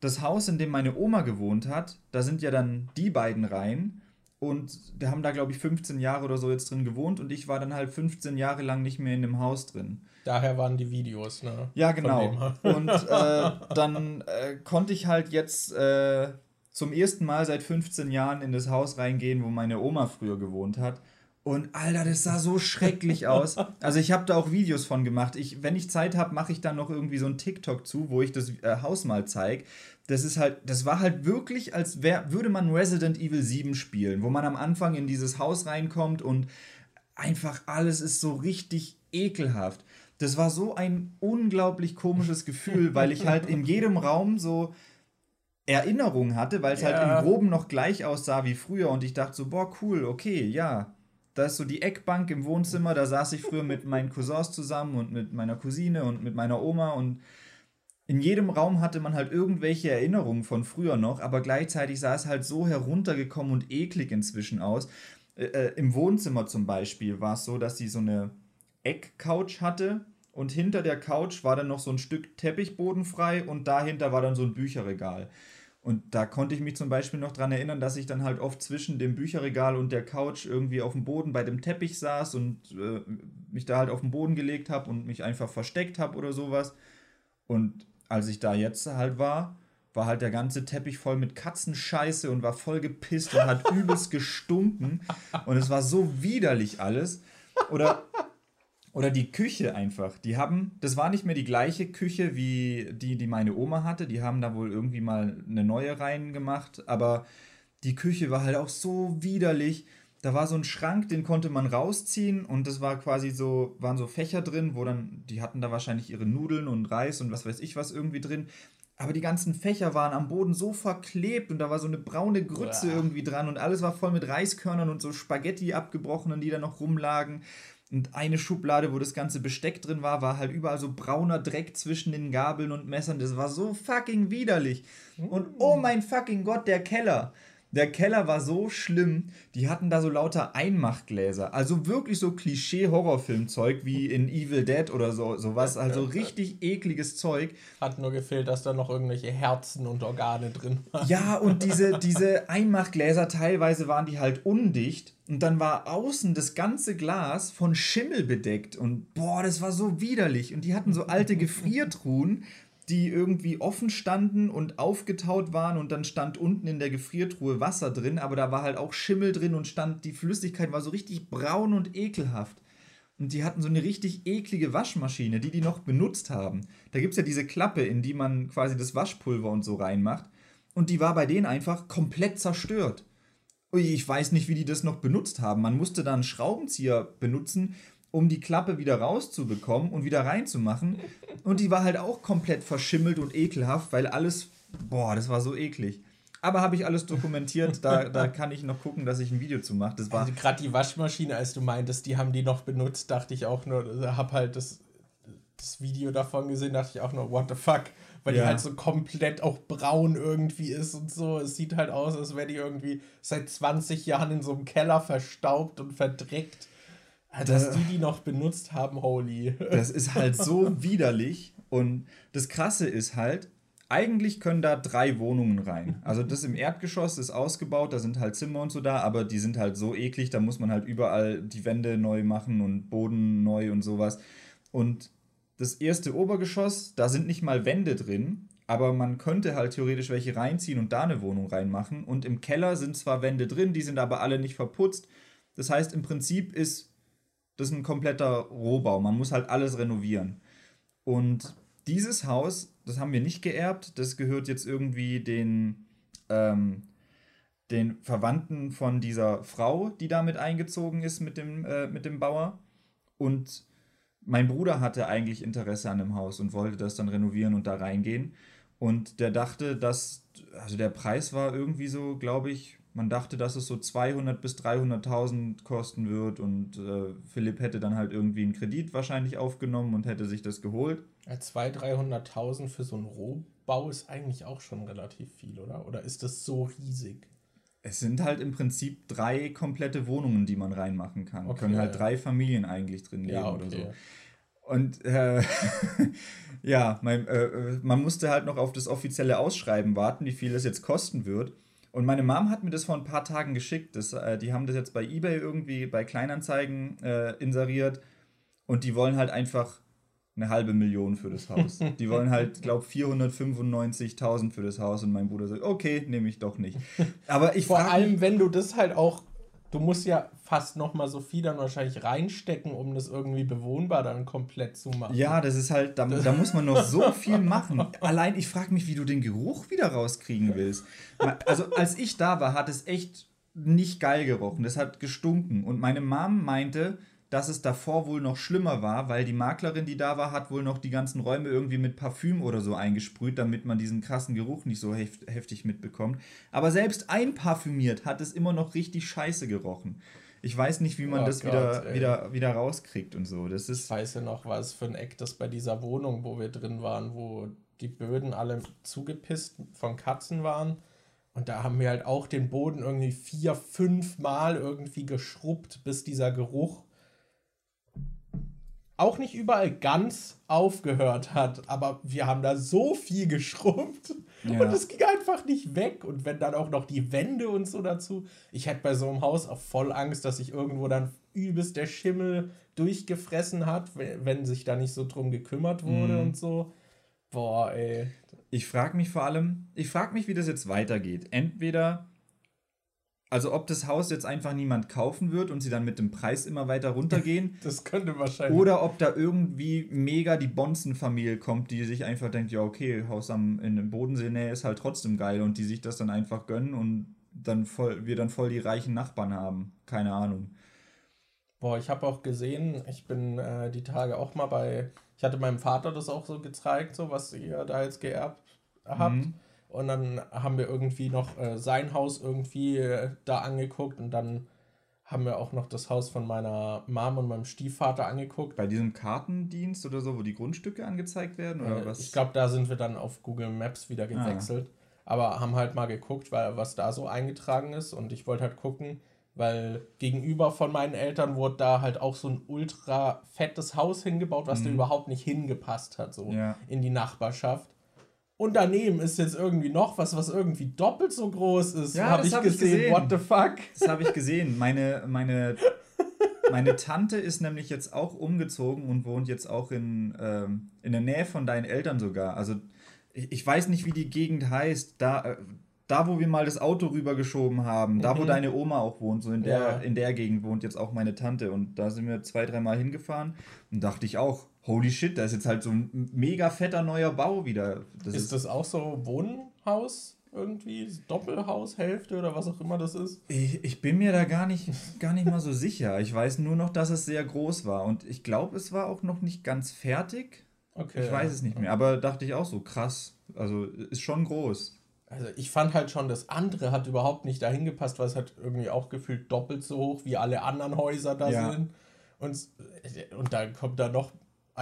das Haus, in dem meine Oma gewohnt hat, da sind ja dann die beiden rein und die haben da, glaube ich, 15 Jahre oder so jetzt drin gewohnt und ich war dann halt 15 Jahre lang nicht mehr in dem Haus drin. Daher waren die Videos, ne? Ja, genau. Und äh, dann äh, konnte ich halt jetzt äh, zum ersten Mal seit 15 Jahren in das Haus reingehen, wo meine Oma früher gewohnt hat. Und Alter, das sah so schrecklich aus. Also ich habe da auch Videos von gemacht. Ich, wenn ich Zeit habe, mache ich dann noch irgendwie so ein TikTok zu, wo ich das äh, Haus mal zeige. Das ist halt, das war halt wirklich, als wär, würde man Resident Evil 7 spielen, wo man am Anfang in dieses Haus reinkommt und einfach alles ist so richtig ekelhaft. Das war so ein unglaublich komisches Gefühl, weil ich halt in jedem Raum so Erinnerungen hatte, weil es halt ja. halt im Groben noch gleich aussah wie früher und ich dachte so, boah, cool, okay, ja, da ist so die Eckbank im Wohnzimmer, da saß ich früher mit meinen Cousins zusammen und mit meiner Cousine und mit meiner Oma und in jedem Raum hatte man halt irgendwelche Erinnerungen von früher noch, aber gleichzeitig sah es halt so heruntergekommen und eklig inzwischen aus. Äh, äh, Im Wohnzimmer zum Beispiel war es so, dass sie so eine Eckcouch hatte und hinter der Couch war dann noch so ein Stück Teppichboden frei und dahinter war dann so ein Bücherregal. Und da konnte ich mich zum Beispiel noch daran erinnern, dass ich dann halt oft zwischen dem Bücherregal und der Couch irgendwie auf dem Boden bei dem Teppich saß und äh, mich da halt auf den Boden gelegt habe und mich einfach versteckt habe oder sowas. Und als ich da jetzt halt war, war halt der ganze Teppich voll mit Katzenscheiße und war voll gepisst und hat übelst gestunken. Und es war so widerlich alles. Oder oder die Küche einfach. Die haben, das war nicht mehr die gleiche Küche wie die, die meine Oma hatte. Die haben da wohl irgendwie mal eine neue reingemacht. Aber die Küche war halt auch so widerlich. Da war so ein Schrank, den konnte man rausziehen und das war quasi so, waren so Fächer drin, wo dann, die hatten da wahrscheinlich ihre Nudeln und Reis und was weiß ich was irgendwie drin. Aber die ganzen Fächer waren am Boden so verklebt und da war so eine braune Grütze irgendwie dran und alles war voll mit Reiskörnern und so Spaghetti abgebrochenen, die da noch rumlagen. Und eine Schublade, wo das ganze Besteck drin war, war halt überall so brauner Dreck zwischen den Gabeln und Messern. Das war so fucking widerlich. Und oh mein fucking Gott, der Keller. Der Keller war so schlimm, die hatten da so lauter Einmachgläser. Also wirklich so Klischee-Horrorfilmzeug wie in Evil Dead oder so, sowas. Also richtig ekliges Zeug. Hat nur gefehlt, dass da noch irgendwelche Herzen und Organe drin waren. Ja, und diese, diese Einmachgläser, teilweise waren die halt undicht. Und dann war außen das ganze Glas von Schimmel bedeckt. Und boah, das war so widerlich. Und die hatten so alte Gefriertruhen die irgendwie offen standen und aufgetaut waren und dann stand unten in der Gefriertruhe Wasser drin, aber da war halt auch Schimmel drin und stand, die Flüssigkeit war so richtig braun und ekelhaft. Und die hatten so eine richtig eklige Waschmaschine, die die noch benutzt haben. Da gibt es ja diese Klappe, in die man quasi das Waschpulver und so reinmacht. Und die war bei denen einfach komplett zerstört. Ich weiß nicht, wie die das noch benutzt haben. Man musste da einen Schraubenzieher benutzen, um die Klappe wieder rauszubekommen und wieder reinzumachen. Und die war halt auch komplett verschimmelt und ekelhaft, weil alles, boah, das war so eklig. Aber habe ich alles dokumentiert, da, da kann ich noch gucken, dass ich ein Video zu mache. Das war also gerade die Waschmaschine, als du meintest, die haben die noch benutzt, dachte ich auch nur, habe halt das, das Video davon gesehen, dachte ich auch nur, what the fuck? Weil ja. die halt so komplett auch braun irgendwie ist und so. Es sieht halt aus, als wäre die irgendwie seit 20 Jahren in so einem Keller verstaubt und verdreckt. Dass die die noch benutzt haben, holy. Das ist halt so widerlich. Und das Krasse ist halt, eigentlich können da drei Wohnungen rein. Also das im Erdgeschoss ist ausgebaut, da sind halt Zimmer und so da, aber die sind halt so eklig, da muss man halt überall die Wände neu machen und Boden neu und sowas. Und das erste Obergeschoss, da sind nicht mal Wände drin, aber man könnte halt theoretisch welche reinziehen und da eine Wohnung reinmachen. Und im Keller sind zwar Wände drin, die sind aber alle nicht verputzt. Das heißt, im Prinzip ist das ist ein kompletter Rohbau. Man muss halt alles renovieren. Und dieses Haus, das haben wir nicht geerbt. Das gehört jetzt irgendwie den, ähm, den Verwandten von dieser Frau, die damit eingezogen ist mit dem, äh, mit dem Bauer. Und mein Bruder hatte eigentlich Interesse an dem Haus und wollte das dann renovieren und da reingehen. Und der dachte, dass, also der Preis war irgendwie so, glaube ich, man dachte, dass es so 200 bis 300.000 kosten wird und äh, Philipp hätte dann halt irgendwie einen Kredit wahrscheinlich aufgenommen und hätte sich das geholt. Ja, 200.000, 300.000 für so einen Rohbau ist eigentlich auch schon relativ viel, oder? Oder ist das so riesig? Es sind halt im Prinzip drei komplette Wohnungen, die man reinmachen kann. Okay, Können halt ja. drei Familien eigentlich drin leben ja, okay. oder so. Und äh, ja, mein, äh, äh, man musste halt noch auf das offizielle Ausschreiben warten, wie viel es jetzt kosten wird. Und meine Mom hat mir das vor ein paar Tagen geschickt. Das, äh, die haben das jetzt bei eBay irgendwie bei Kleinanzeigen äh, inseriert. Und die wollen halt einfach eine halbe Million für das Haus. Die wollen halt, glaube 495.000 für das Haus. Und mein Bruder sagt, okay, nehme ich doch nicht. Aber ich Vor allem, wenn du das halt auch du musst ja fast noch mal so viel dann wahrscheinlich reinstecken, um das irgendwie bewohnbar dann komplett zu machen. Ja, das ist halt, da, da muss man noch so viel machen. Allein, ich frage mich, wie du den Geruch wieder rauskriegen willst. Also, als ich da war, hat es echt nicht geil gerochen. Das hat gestunken. Und meine Mom meinte, dass es davor wohl noch schlimmer war, weil die Maklerin, die da war, hat wohl noch die ganzen Räume irgendwie mit Parfüm oder so eingesprüht, damit man diesen krassen Geruch nicht so heft heftig mitbekommt. Aber selbst einparfümiert hat es immer noch richtig scheiße gerochen. Ich weiß nicht, wie man oh das Gott, wieder, wieder, wieder rauskriegt und so. Das ist ich weiß ja noch, was für ein Eck das bei dieser Wohnung, wo wir drin waren, wo die Böden alle zugepisst von Katzen waren. Und da haben wir halt auch den Boden irgendwie vier, fünf Mal irgendwie geschrubbt, bis dieser Geruch auch nicht überall ganz aufgehört hat, aber wir haben da so viel geschrumpft ja. und es ging einfach nicht weg. Und wenn dann auch noch die Wände und so dazu, ich hätte bei so einem Haus auch voll Angst, dass sich irgendwo dann übelst der Schimmel durchgefressen hat, wenn sich da nicht so drum gekümmert wurde mhm. und so. Boah, ey. Ich frage mich vor allem, ich frage mich, wie das jetzt weitergeht. Entweder also ob das Haus jetzt einfach niemand kaufen wird und sie dann mit dem Preis immer weiter runtergehen. das könnte wahrscheinlich. Oder ob da irgendwie mega die Bonzen-Familie kommt, die sich einfach denkt, ja okay, Haus am, in der Bodenseenähe ist halt trotzdem geil und die sich das dann einfach gönnen und dann voll, wir dann voll die reichen Nachbarn haben. Keine Ahnung. Boah, ich habe auch gesehen, ich bin äh, die Tage auch mal bei, ich hatte meinem Vater das auch so gezeigt, so was ihr da jetzt geerbt habt. Mhm. Und dann haben wir irgendwie noch äh, sein Haus irgendwie äh, da angeguckt und dann haben wir auch noch das Haus von meiner Mom und meinem Stiefvater angeguckt. Bei diesem Kartendienst oder so, wo die Grundstücke angezeigt werden? Oder äh, was? Ich glaube, da sind wir dann auf Google Maps wieder ah. gewechselt. Ah. Aber haben halt mal geguckt, weil, was da so eingetragen ist. Und ich wollte halt gucken, weil gegenüber von meinen Eltern wurde da halt auch so ein ultra fettes Haus hingebaut, was mhm. da überhaupt nicht hingepasst hat, so ja. in die Nachbarschaft. Und daneben ist jetzt irgendwie noch was, was irgendwie doppelt so groß ist. Ja, habe ich, hab gesehen. gesehen. What the fuck? Das habe ich gesehen. Meine, meine, meine Tante ist nämlich jetzt auch umgezogen und wohnt jetzt auch in, ähm, in der Nähe von deinen Eltern sogar. Also ich, ich weiß nicht, wie die Gegend heißt. Da, äh, da, wo wir mal das Auto rübergeschoben haben, mhm. da, wo mhm. deine Oma auch wohnt, so in der, ja. in der Gegend wohnt jetzt auch meine Tante. Und da sind wir zwei, dreimal hingefahren und dachte ich auch, holy shit, da ist jetzt halt so ein mega fetter neuer Bau wieder. Das ist, ist das auch so Wohnhaus? Irgendwie Doppelhaushälfte oder was auch immer das ist? Ich, ich bin mir da gar nicht, gar nicht mal so sicher. Ich weiß nur noch, dass es sehr groß war. Und ich glaube, es war auch noch nicht ganz fertig. Okay. Ich weiß es nicht mehr. Aber dachte ich auch so, krass. Also ist schon groß. Also ich fand halt schon, das andere hat überhaupt nicht dahin gepasst, weil es halt irgendwie auch gefühlt doppelt so hoch wie alle anderen Häuser da ja. sind. Und, und dann kommt da noch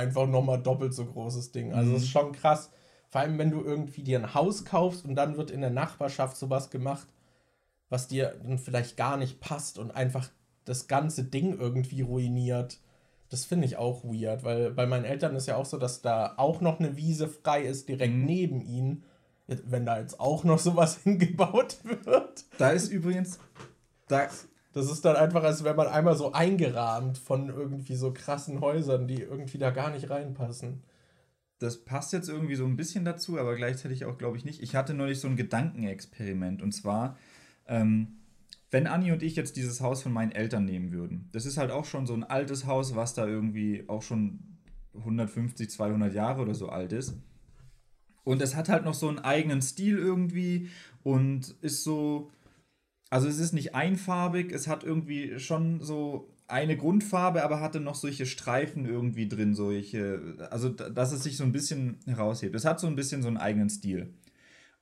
einfach nochmal doppelt so großes Ding. Also mhm. das ist schon krass. Vor allem, wenn du irgendwie dir ein Haus kaufst und dann wird in der Nachbarschaft sowas gemacht, was dir dann vielleicht gar nicht passt und einfach das ganze Ding irgendwie ruiniert. Das finde ich auch weird, weil bei meinen Eltern ist ja auch so, dass da auch noch eine Wiese frei ist, direkt mhm. neben ihnen. Wenn da jetzt auch noch sowas hingebaut wird. Da ist übrigens, da, das ist dann einfach, als wäre man einmal so eingerahmt von irgendwie so krassen Häusern, die irgendwie da gar nicht reinpassen. Das passt jetzt irgendwie so ein bisschen dazu, aber gleichzeitig auch, glaube ich, nicht. Ich hatte neulich so ein Gedankenexperiment und zwar, ähm, wenn Anni und ich jetzt dieses Haus von meinen Eltern nehmen würden, das ist halt auch schon so ein altes Haus, was da irgendwie auch schon 150, 200 Jahre oder so alt ist. Und es hat halt noch so einen eigenen Stil irgendwie und ist so, also es ist nicht einfarbig, es hat irgendwie schon so eine Grundfarbe, aber hatte noch solche Streifen irgendwie drin, solche, also dass es sich so ein bisschen heraushebt. Es hat so ein bisschen so einen eigenen Stil.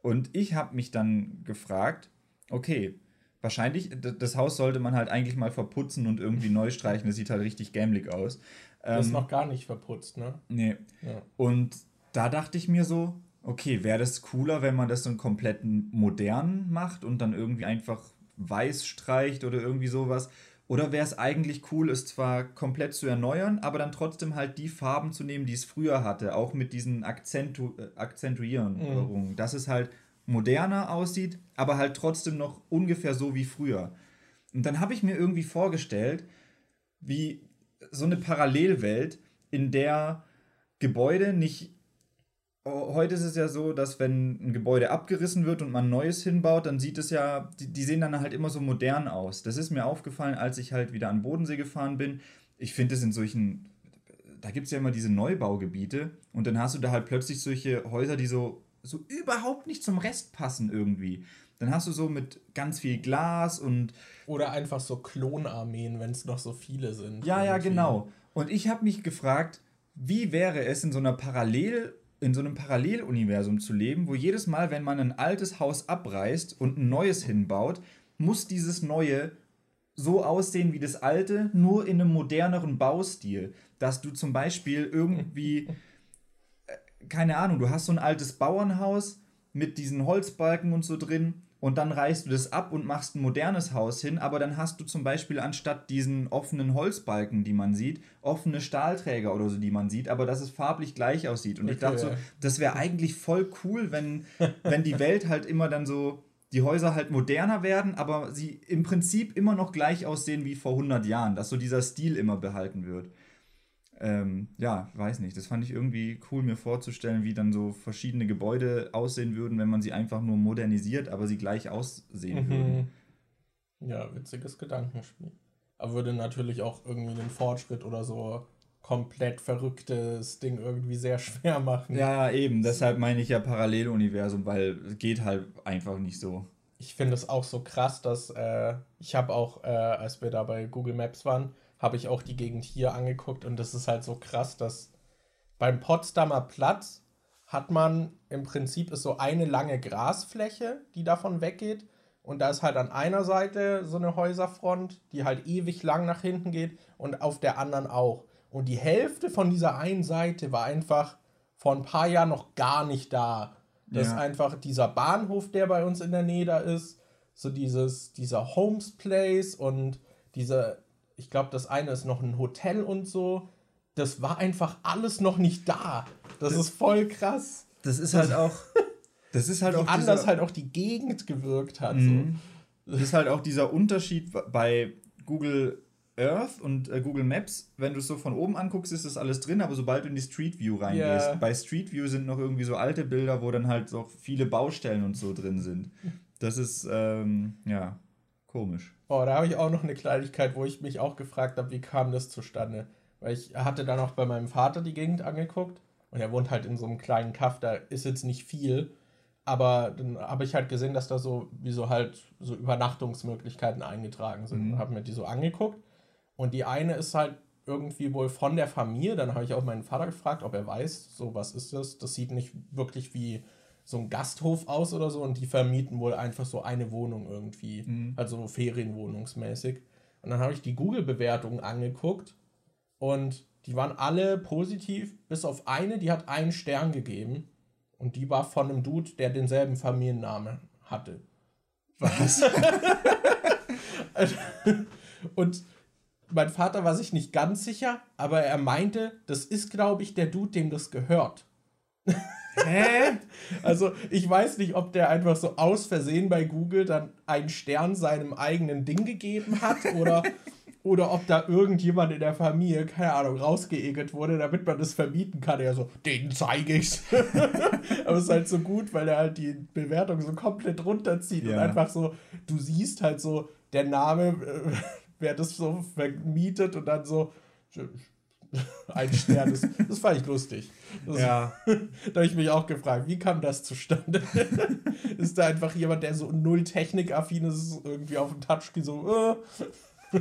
Und ich habe mich dann gefragt, okay, wahrscheinlich, das Haus sollte man halt eigentlich mal verputzen und irgendwie neu streichen. Das sieht halt richtig gämlich aus. Das ist ähm, noch gar nicht verputzt, ne? Nee. Ja. Und da dachte ich mir so, okay, wäre das cooler, wenn man das so einen kompletten modern macht und dann irgendwie einfach weiß streicht oder irgendwie sowas. Oder wäre es eigentlich cool, es zwar komplett zu erneuern, aber dann trotzdem halt die Farben zu nehmen, die es früher hatte, auch mit diesen Akzentu äh, Akzentuierungen, mhm. dass es halt moderner aussieht, aber halt trotzdem noch ungefähr so wie früher. Und dann habe ich mir irgendwie vorgestellt, wie so eine Parallelwelt, in der Gebäude nicht heute ist es ja so, dass wenn ein Gebäude abgerissen wird und man ein neues hinbaut, dann sieht es ja, die, die sehen dann halt immer so modern aus. Das ist mir aufgefallen, als ich halt wieder an Bodensee gefahren bin. Ich finde es in solchen, da gibt es ja immer diese Neubaugebiete und dann hast du da halt plötzlich solche Häuser, die so, so überhaupt nicht zum Rest passen irgendwie. Dann hast du so mit ganz viel Glas und. Oder einfach so Klonarmeen, wenn es noch so viele sind. Ja, irgendwie. ja, genau. Und ich habe mich gefragt, wie wäre es in so einer Parallel- in so einem Paralleluniversum zu leben, wo jedes Mal, wenn man ein altes Haus abreißt und ein neues hinbaut, muss dieses neue so aussehen wie das alte, nur in einem moderneren Baustil. Dass du zum Beispiel irgendwie, äh, keine Ahnung, du hast so ein altes Bauernhaus mit diesen Holzbalken und so drin und dann reißt du das ab und machst ein modernes Haus hin, aber dann hast du zum Beispiel anstatt diesen offenen Holzbalken, die man sieht, offene Stahlträger oder so, die man sieht, aber dass es farblich gleich aussieht. Und okay. ich dachte so, das wäre eigentlich voll cool, wenn, wenn die Welt halt immer dann so, die Häuser halt moderner werden, aber sie im Prinzip immer noch gleich aussehen wie vor 100 Jahren, dass so dieser Stil immer behalten wird ähm, ja, weiß nicht. Das fand ich irgendwie cool, mir vorzustellen, wie dann so verschiedene Gebäude aussehen würden, wenn man sie einfach nur modernisiert, aber sie gleich aussehen mhm. würden. Ja, witziges Gedankenspiel. Aber würde natürlich auch irgendwie den Fortschritt oder so komplett verrücktes Ding irgendwie sehr schwer machen. Ja, eben. Deshalb meine ich ja Paralleluniversum, weil es geht halt einfach nicht so. Ich finde es auch so krass, dass äh, ich habe auch, äh, als wir da bei Google Maps waren, habe ich auch die Gegend hier angeguckt und das ist halt so krass, dass beim Potsdamer Platz hat man im Prinzip ist so eine lange Grasfläche, die davon weggeht und da ist halt an einer Seite so eine Häuserfront, die halt ewig lang nach hinten geht und auf der anderen auch. Und die Hälfte von dieser einen Seite war einfach vor ein paar Jahren noch gar nicht da. Das ja. ist einfach dieser Bahnhof, der bei uns in der Nähe da ist, so dieses, dieser Homes Place und diese ich glaube, das eine ist noch ein Hotel und so. Das war einfach alles noch nicht da. Das, das ist voll krass. Das ist halt auch. Das ist halt auch. anders halt auch die Gegend gewirkt hat. Mhm. So. Das ist halt auch dieser Unterschied bei Google Earth und äh, Google Maps. Wenn du es so von oben anguckst, ist das alles drin, aber sobald du in die Street View reingehst, yeah. bei Street View sind noch irgendwie so alte Bilder, wo dann halt so viele Baustellen und so drin sind. Das ist, ähm, ja, komisch. Oh, da habe ich auch noch eine Kleinigkeit, wo ich mich auch gefragt habe, wie kam das zustande? Weil ich hatte dann auch bei meinem Vater die Gegend angeguckt und er wohnt halt in so einem kleinen Kaff, da ist jetzt nicht viel, aber dann habe ich halt gesehen, dass da so wie so halt so Übernachtungsmöglichkeiten eingetragen sind. Mhm. Habe mir die so angeguckt und die eine ist halt irgendwie wohl von der Familie. Dann habe ich auch meinen Vater gefragt, ob er weiß, so was ist das? Das sieht nicht wirklich wie so ein Gasthof aus oder so und die vermieten wohl einfach so eine Wohnung irgendwie, mhm. also Ferienwohnungsmäßig. Und dann habe ich die Google-Bewertungen angeguckt und die waren alle positiv, bis auf eine, die hat einen Stern gegeben und die war von einem Dude, der denselben Familiennamen hatte. Was? und mein Vater war sich nicht ganz sicher, aber er meinte, das ist, glaube ich, der Dude, dem das gehört. Hä? Also, ich weiß nicht, ob der einfach so aus Versehen bei Google dann einen Stern seinem eigenen Ding gegeben hat oder, oder ob da irgendjemand in der Familie, keine Ahnung, rausgeekelt wurde, damit man das vermieten kann. Er so, den zeige ich's. Aber es ist halt so gut, weil er halt die Bewertung so komplett runterzieht ja. und einfach so, du siehst halt so, der Name, äh, wer das so vermietet und dann so, ein Stern. Das, das fand ich lustig. Das, ja. da habe ich mich auch gefragt, wie kam das zustande? ist da einfach jemand, der so null technikaffin ist, irgendwie auf dem Touchscreen so. Äh.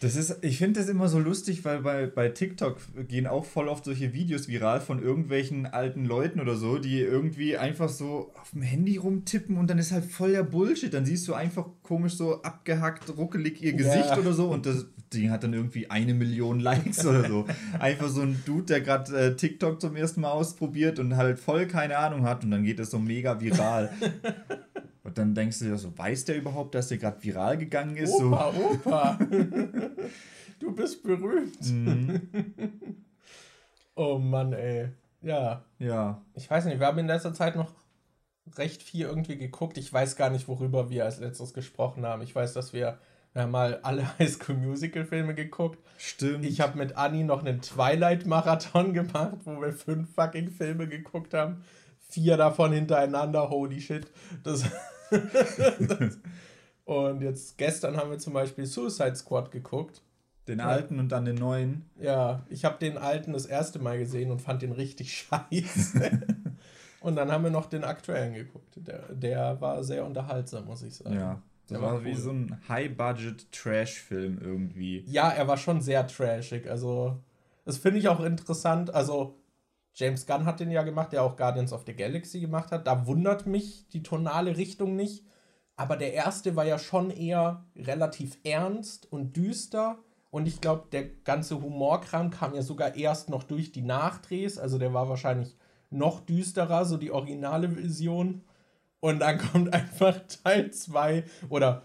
Das ist, ich finde das immer so lustig, weil bei, bei TikTok gehen auch voll oft solche Videos viral von irgendwelchen alten Leuten oder so, die irgendwie einfach so auf dem Handy rumtippen und dann ist halt voll der Bullshit. Dann siehst du einfach komisch so abgehackt, ruckelig ihr Gesicht ja. oder so und das Ding hat dann irgendwie eine Million Likes oder so. Einfach so ein Dude, der gerade äh, TikTok zum ersten Mal ausprobiert und halt voll keine Ahnung hat und dann geht das so mega viral. Und dann denkst du dir so, weiß der überhaupt, dass der gerade viral gegangen ist? Opa, so. Opa, du bist berühmt. Mhm. oh Mann, ey. Ja. Ja. Ich weiß nicht, wir haben in letzter Zeit noch recht viel irgendwie geguckt. Ich weiß gar nicht, worüber wir als letztes gesprochen haben. Ich weiß, dass wir, wir haben mal alle High School Musical Filme geguckt. Stimmt. Ich habe mit Anni noch einen Twilight Marathon gemacht, wo wir fünf fucking Filme geguckt haben. Vier davon hintereinander, holy shit. Das und jetzt gestern haben wir zum Beispiel Suicide Squad geguckt. Den alten und dann den neuen. Ja, ich habe den alten das erste Mal gesehen und fand den richtig scheiße. und dann haben wir noch den aktuellen geguckt. Der, der war sehr unterhaltsam, muss ich sagen. Ja, das war, war cool. wie so ein High-Budget-Trash-Film irgendwie. Ja, er war schon sehr trashig. Also, das finde ich auch interessant. Also, James Gunn hat den ja gemacht, der auch Guardians of the Galaxy gemacht hat. Da wundert mich die tonale Richtung nicht. Aber der erste war ja schon eher relativ ernst und düster. Und ich glaube, der ganze Humorkram kam ja sogar erst noch durch die Nachdrehs. Also der war wahrscheinlich noch düsterer, so die originale Vision. Und dann kommt einfach Teil 2 oder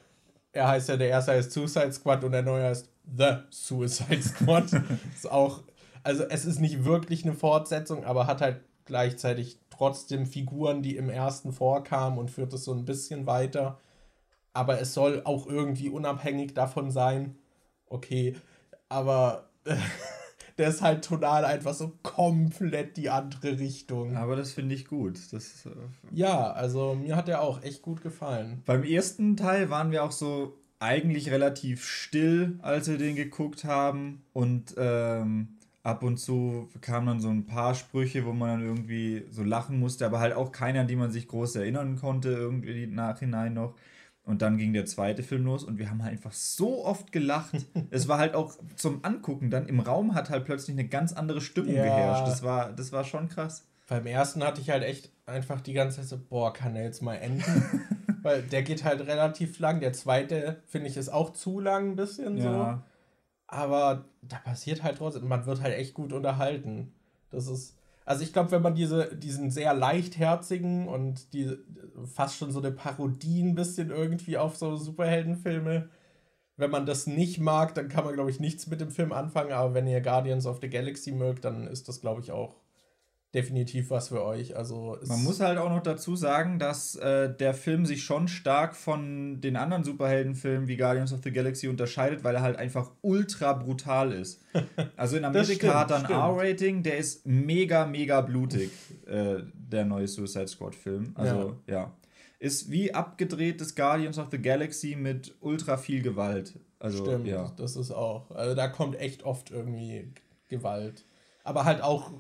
er heißt ja, der erste heißt Suicide Squad und der neue heißt The Suicide Squad. ist auch also es ist nicht wirklich eine Fortsetzung, aber hat halt gleichzeitig trotzdem Figuren, die im ersten vorkamen und führt es so ein bisschen weiter. Aber es soll auch irgendwie unabhängig davon sein. Okay, aber der ist halt tonal einfach so komplett die andere Richtung. Aber das finde ich gut. Das, äh, ja, also mir hat er auch echt gut gefallen. Beim ersten Teil waren wir auch so eigentlich relativ still, als wir den geguckt haben. Und ähm, ab und zu kamen dann so ein paar Sprüche, wo man dann irgendwie so lachen musste, aber halt auch keine, an die man sich groß erinnern konnte, irgendwie nachhinein noch. Und dann ging der zweite Film los und wir haben halt einfach so oft gelacht. es war halt auch zum Angucken dann im Raum hat halt plötzlich eine ganz andere Stimmung ja. geherrscht. Das war, das war schon krass. Beim ersten hatte ich halt echt einfach die ganze Zeit so, boah, kann er jetzt mal enden? Weil der geht halt relativ lang. Der zweite, finde ich, ist auch zu lang ein bisschen ja. so aber da passiert halt trotzdem, man wird halt echt gut unterhalten. Das ist, also ich glaube, wenn man diese, diesen sehr leichtherzigen und die fast schon so eine Parodie ein bisschen irgendwie auf so Superheldenfilme, wenn man das nicht mag, dann kann man, glaube ich, nichts mit dem Film anfangen. Aber wenn ihr Guardians of the Galaxy mögt, dann ist das, glaube ich, auch definitiv was für euch. Also Man muss halt auch noch dazu sagen, dass äh, der Film sich schon stark von den anderen Superheldenfilmen wie Guardians of the Galaxy unterscheidet, weil er halt einfach ultra brutal ist. Also in Amerika stimmt, hat er ein R-Rating, der ist mega, mega blutig, äh, der neue Suicide Squad-Film. Also ja. ja. Ist wie abgedrehtes Guardians of the Galaxy mit ultra viel Gewalt. Also, Stimmt, ja. das ist auch. Also da kommt echt oft irgendwie Gewalt. Aber halt auch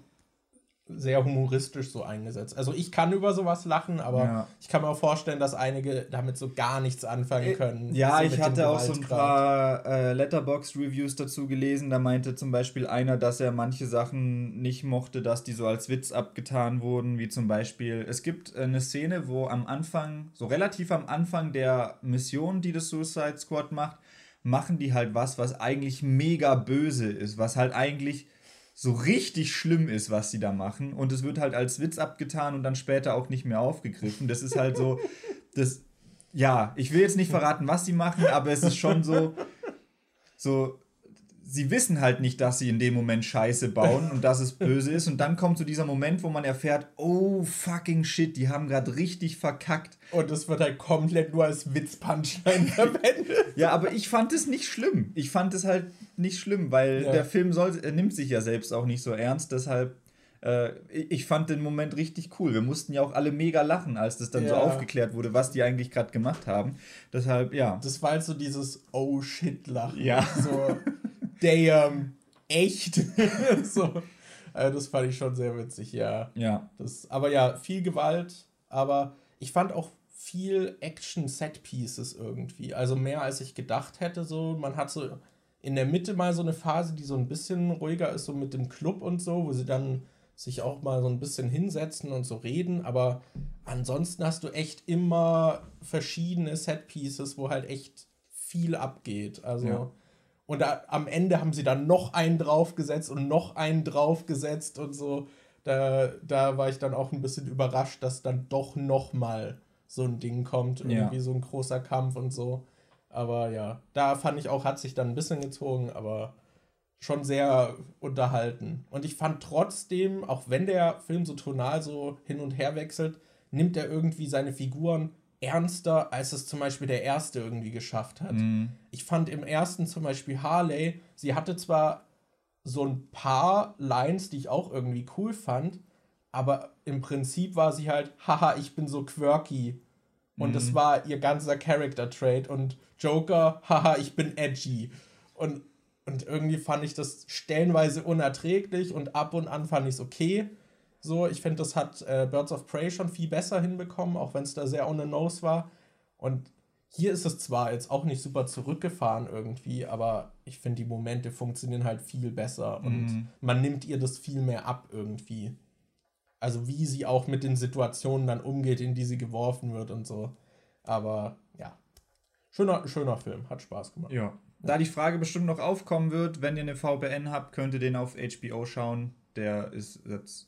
sehr humoristisch so eingesetzt. Also ich kann über sowas lachen, aber ja. ich kann mir auch vorstellen, dass einige damit so gar nichts anfangen äh, können. Ja, ich hatte auch so ein paar äh, Letterbox-Reviews dazu gelesen. Da meinte zum Beispiel einer, dass er manche Sachen nicht mochte, dass die so als Witz abgetan wurden, wie zum Beispiel, es gibt eine Szene, wo am Anfang, so relativ am Anfang der Mission, die das Suicide Squad macht, machen die halt was, was eigentlich mega böse ist, was halt eigentlich so richtig schlimm ist, was sie da machen. Und es wird halt als Witz abgetan und dann später auch nicht mehr aufgegriffen. Das ist halt so, das, ja, ich will jetzt nicht verraten, was sie machen, aber es ist schon so, so, sie wissen halt nicht, dass sie in dem Moment Scheiße bauen und dass es böse ist. Und dann kommt so dieser Moment, wo man erfährt, oh fucking shit, die haben gerade richtig verkackt. Und es wird halt komplett nur als Witz-Punchline verwendet. ja, aber ich fand es nicht schlimm. Ich fand es halt nicht schlimm, weil ja. der Film soll, er nimmt sich ja selbst auch nicht so ernst. Deshalb äh, ich fand den Moment richtig cool. Wir mussten ja auch alle mega lachen, als das dann ja. so aufgeklärt wurde, was die eigentlich gerade gemacht haben. Deshalb, ja. Das war halt so dieses Oh shit Lachen. Ja. So, damn, echt. so. Also das fand ich schon sehr witzig, ja. Ja. Das, aber ja, viel Gewalt, aber ich fand auch viel Action-Set-Pieces irgendwie. Also mehr als ich gedacht hätte. So, man hat so in der Mitte mal so eine Phase, die so ein bisschen ruhiger ist, so mit dem Club und so, wo sie dann sich auch mal so ein bisschen hinsetzen und so reden. Aber ansonsten hast du echt immer verschiedene Set-Pieces, wo halt echt viel abgeht. Also. Ja. Und da, am Ende haben sie dann noch einen draufgesetzt und noch einen draufgesetzt und so. Da, da war ich dann auch ein bisschen überrascht, dass dann doch noch mal so ein Ding kommt. Irgendwie ja. so ein großer Kampf und so. Aber ja, da fand ich auch, hat sich dann ein bisschen gezogen, aber schon sehr unterhalten. Und ich fand trotzdem, auch wenn der Film so tonal so hin und her wechselt, nimmt er irgendwie seine Figuren ernster, als es zum Beispiel der erste irgendwie geschafft hat. Mhm. Ich fand im ersten zum Beispiel Harley, sie hatte zwar so ein paar Lines, die ich auch irgendwie cool fand, aber im Prinzip war sie halt, haha, ich bin so quirky. Und mhm. das war ihr ganzer Character-Trait. Und Joker, haha, ich bin edgy. Und, und irgendwie fand ich das stellenweise unerträglich und ab und an fand ich es okay. So, ich finde, das hat äh, Birds of Prey schon viel besser hinbekommen, auch wenn es da sehr on the nose war. Und hier ist es zwar jetzt auch nicht super zurückgefahren irgendwie, aber ich finde, die Momente funktionieren halt viel besser und mhm. man nimmt ihr das viel mehr ab irgendwie. Also wie sie auch mit den Situationen dann umgeht, in die sie geworfen wird und so. Aber ja, schöner, schöner Film, hat Spaß gemacht. Ja. Da die Frage bestimmt noch aufkommen wird, wenn ihr eine VPN habt, könnt ihr den auf HBO schauen. Der ist jetzt.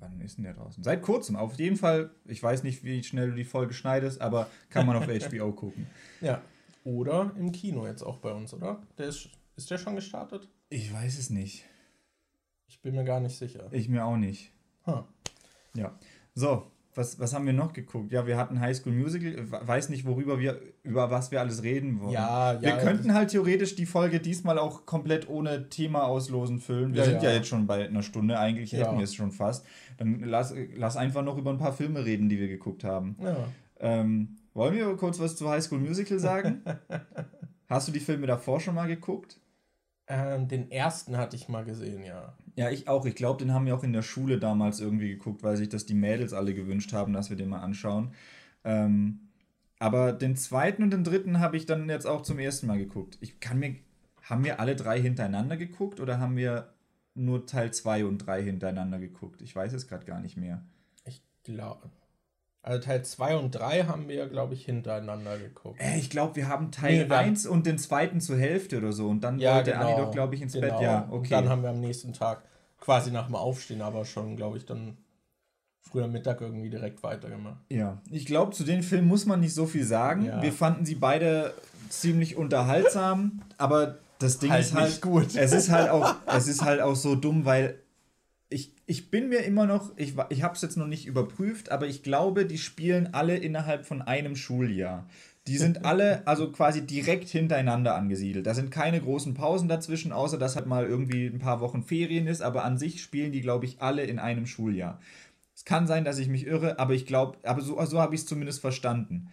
Wann ist denn der draußen? Seit kurzem, auf jeden Fall. Ich weiß nicht, wie schnell du die Folge schneidest, aber kann man auf HBO gucken. Ja. Oder im Kino jetzt auch bei uns, oder? Der ist, ist der schon gestartet? Ich weiß es nicht. Ich bin mir gar nicht sicher. Ich mir auch nicht. Huh. Ja. So, was, was haben wir noch geguckt? Ja, wir hatten High School Musical. Weiß nicht, worüber wir, über was wir alles reden wollen. Ja, ja. Wir könnten halt theoretisch die Folge diesmal auch komplett ohne Thema auslosen füllen. Wir ja, sind ja. ja. jetzt schon bei einer Stunde, eigentlich hätten wir es schon fast. Dann lass, lass einfach noch über ein paar Filme reden, die wir geguckt haben. Ähm, wollen wir kurz was zu High School Musical sagen? Hast du die Filme davor schon mal geguckt? Ähm, den ersten hatte ich mal gesehen, ja. Ja, ich auch. Ich glaube, den haben wir auch in der Schule damals irgendwie geguckt, weil sich das die Mädels alle gewünscht haben, dass wir den mal anschauen. Ähm, aber den zweiten und den dritten habe ich dann jetzt auch zum ersten Mal geguckt. Ich kann mir. Haben wir alle drei hintereinander geguckt oder haben wir nur Teil 2 und 3 hintereinander geguckt? Ich weiß es gerade gar nicht mehr. Ich glaube. Also Teil 2 und 3 haben wir, glaube ich, hintereinander geguckt. Äh, ich glaube, wir haben Teil nee, 1 und den zweiten zur Hälfte oder so. Und dann ja, wollte genau, Anni doch, glaube ich, ins genau. Bett. Ja, okay. Und dann haben wir am nächsten Tag, quasi nach dem Aufstehen, aber schon, glaube ich, dann früher Mittag irgendwie direkt weitergemacht. Ja, ich glaube, zu den Filmen muss man nicht so viel sagen. Ja. Wir fanden sie beide ziemlich unterhaltsam, aber das Ding halt ist halt gut. Es ist halt auch, es ist halt auch so dumm, weil ich, ich bin mir immer noch, ich, ich habe es jetzt noch nicht überprüft, aber ich glaube, die spielen alle innerhalb von einem Schuljahr. Die sind alle also quasi direkt hintereinander angesiedelt. Da sind keine großen Pausen dazwischen, außer dass halt mal irgendwie ein paar Wochen Ferien ist, aber an sich spielen die, glaube ich, alle in einem Schuljahr. Es kann sein, dass ich mich irre, aber ich glaube, aber so, so habe ich es zumindest verstanden.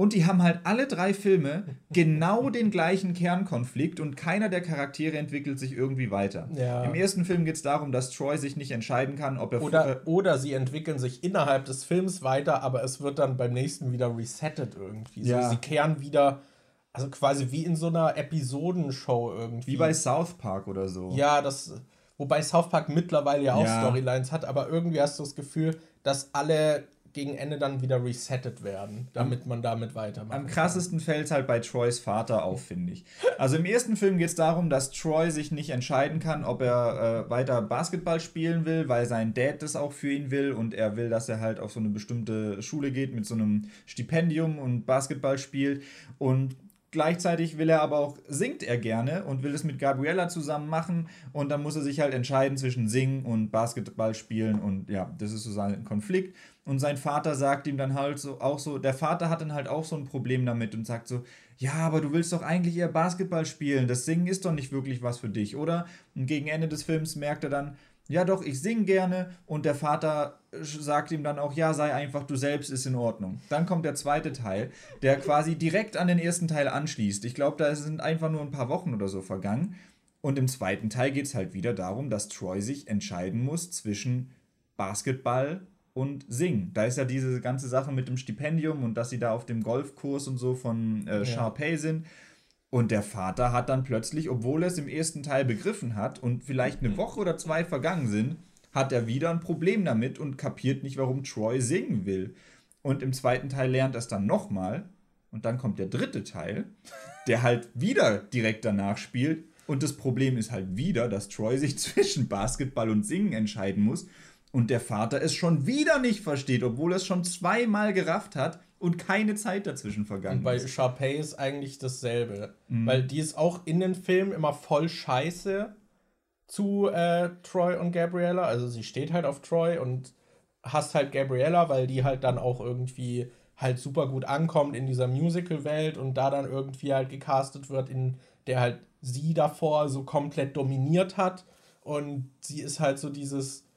Und die haben halt alle drei Filme genau den gleichen Kernkonflikt und keiner der Charaktere entwickelt sich irgendwie weiter. Ja. Im ersten Film geht es darum, dass Troy sich nicht entscheiden kann, ob er. Oder, äh, oder sie entwickeln sich innerhalb des Films weiter, aber es wird dann beim nächsten wieder resettet irgendwie. Ja. So, sie kehren wieder. Also quasi wie in so einer Episodenshow irgendwie. Wie bei South Park oder so. Ja, das. Wobei South Park mittlerweile ja auch ja. Storylines hat, aber irgendwie hast du das Gefühl, dass alle gegen Ende dann wieder resettet werden, damit man damit weitermacht. Am krassesten fällt es halt bei Troys Vater auf, finde ich. Also im ersten Film geht es darum, dass Troy sich nicht entscheiden kann, ob er äh, weiter Basketball spielen will, weil sein Dad das auch für ihn will und er will, dass er halt auf so eine bestimmte Schule geht mit so einem Stipendium und Basketball spielt. Und Gleichzeitig will er aber auch, singt er gerne und will es mit Gabriella zusammen machen und dann muss er sich halt entscheiden zwischen Singen und Basketball spielen und ja, das ist so sein Konflikt. Und sein Vater sagt ihm dann halt so auch so, der Vater hat dann halt auch so ein Problem damit und sagt so, ja, aber du willst doch eigentlich eher Basketball spielen, das Singen ist doch nicht wirklich was für dich, oder? Und gegen Ende des Films merkt er dann, ja doch, ich singe gerne und der Vater sagt ihm dann auch, ja, sei einfach du selbst, ist in Ordnung. Dann kommt der zweite Teil, der quasi direkt an den ersten Teil anschließt. Ich glaube, da sind einfach nur ein paar Wochen oder so vergangen. Und im zweiten Teil geht es halt wieder darum, dass Troy sich entscheiden muss zwischen Basketball und Singen. Da ist ja diese ganze Sache mit dem Stipendium und dass sie da auf dem Golfkurs und so von äh, Sharpay ja. sind. Und der Vater hat dann plötzlich, obwohl er es im ersten Teil begriffen hat und vielleicht eine Woche oder zwei vergangen sind, hat er wieder ein Problem damit und kapiert nicht, warum Troy singen will. Und im zweiten Teil lernt er es dann nochmal. Und dann kommt der dritte Teil, der halt wieder direkt danach spielt. Und das Problem ist halt wieder, dass Troy sich zwischen Basketball und Singen entscheiden muss. Und der Vater es schon wieder nicht versteht, obwohl er es schon zweimal gerafft hat und keine Zeit dazwischen vergangen und bei ist. Sharpay ist eigentlich dasselbe. Mhm. Weil die ist auch in den Filmen immer voll scheiße zu äh, Troy und Gabriella. Also sie steht halt auf Troy und hast halt Gabriella, weil die halt dann auch irgendwie halt super gut ankommt in dieser Musical-Welt und da dann irgendwie halt gecastet wird, in der halt sie davor so komplett dominiert hat. Und sie ist halt so dieses,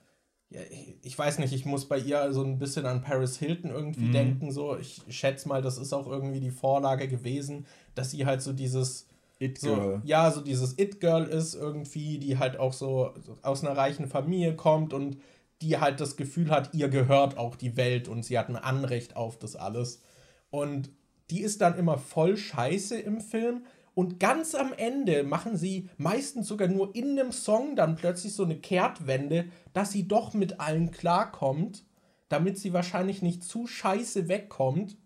ja, ich weiß nicht, ich muss bei ihr so ein bisschen an Paris Hilton irgendwie mhm. denken. So, ich schätze mal, das ist auch irgendwie die Vorlage gewesen, dass sie halt so dieses It-Girl. So, ja, so dieses It-Girl ist irgendwie, die halt auch so aus einer reichen Familie kommt und die halt das Gefühl hat, ihr gehört auch die Welt und sie hat ein Anrecht auf das alles. Und die ist dann immer voll scheiße im Film. Und ganz am Ende machen sie meistens sogar nur in einem Song dann plötzlich so eine Kehrtwende, dass sie doch mit allen klarkommt, damit sie wahrscheinlich nicht zu scheiße wegkommt.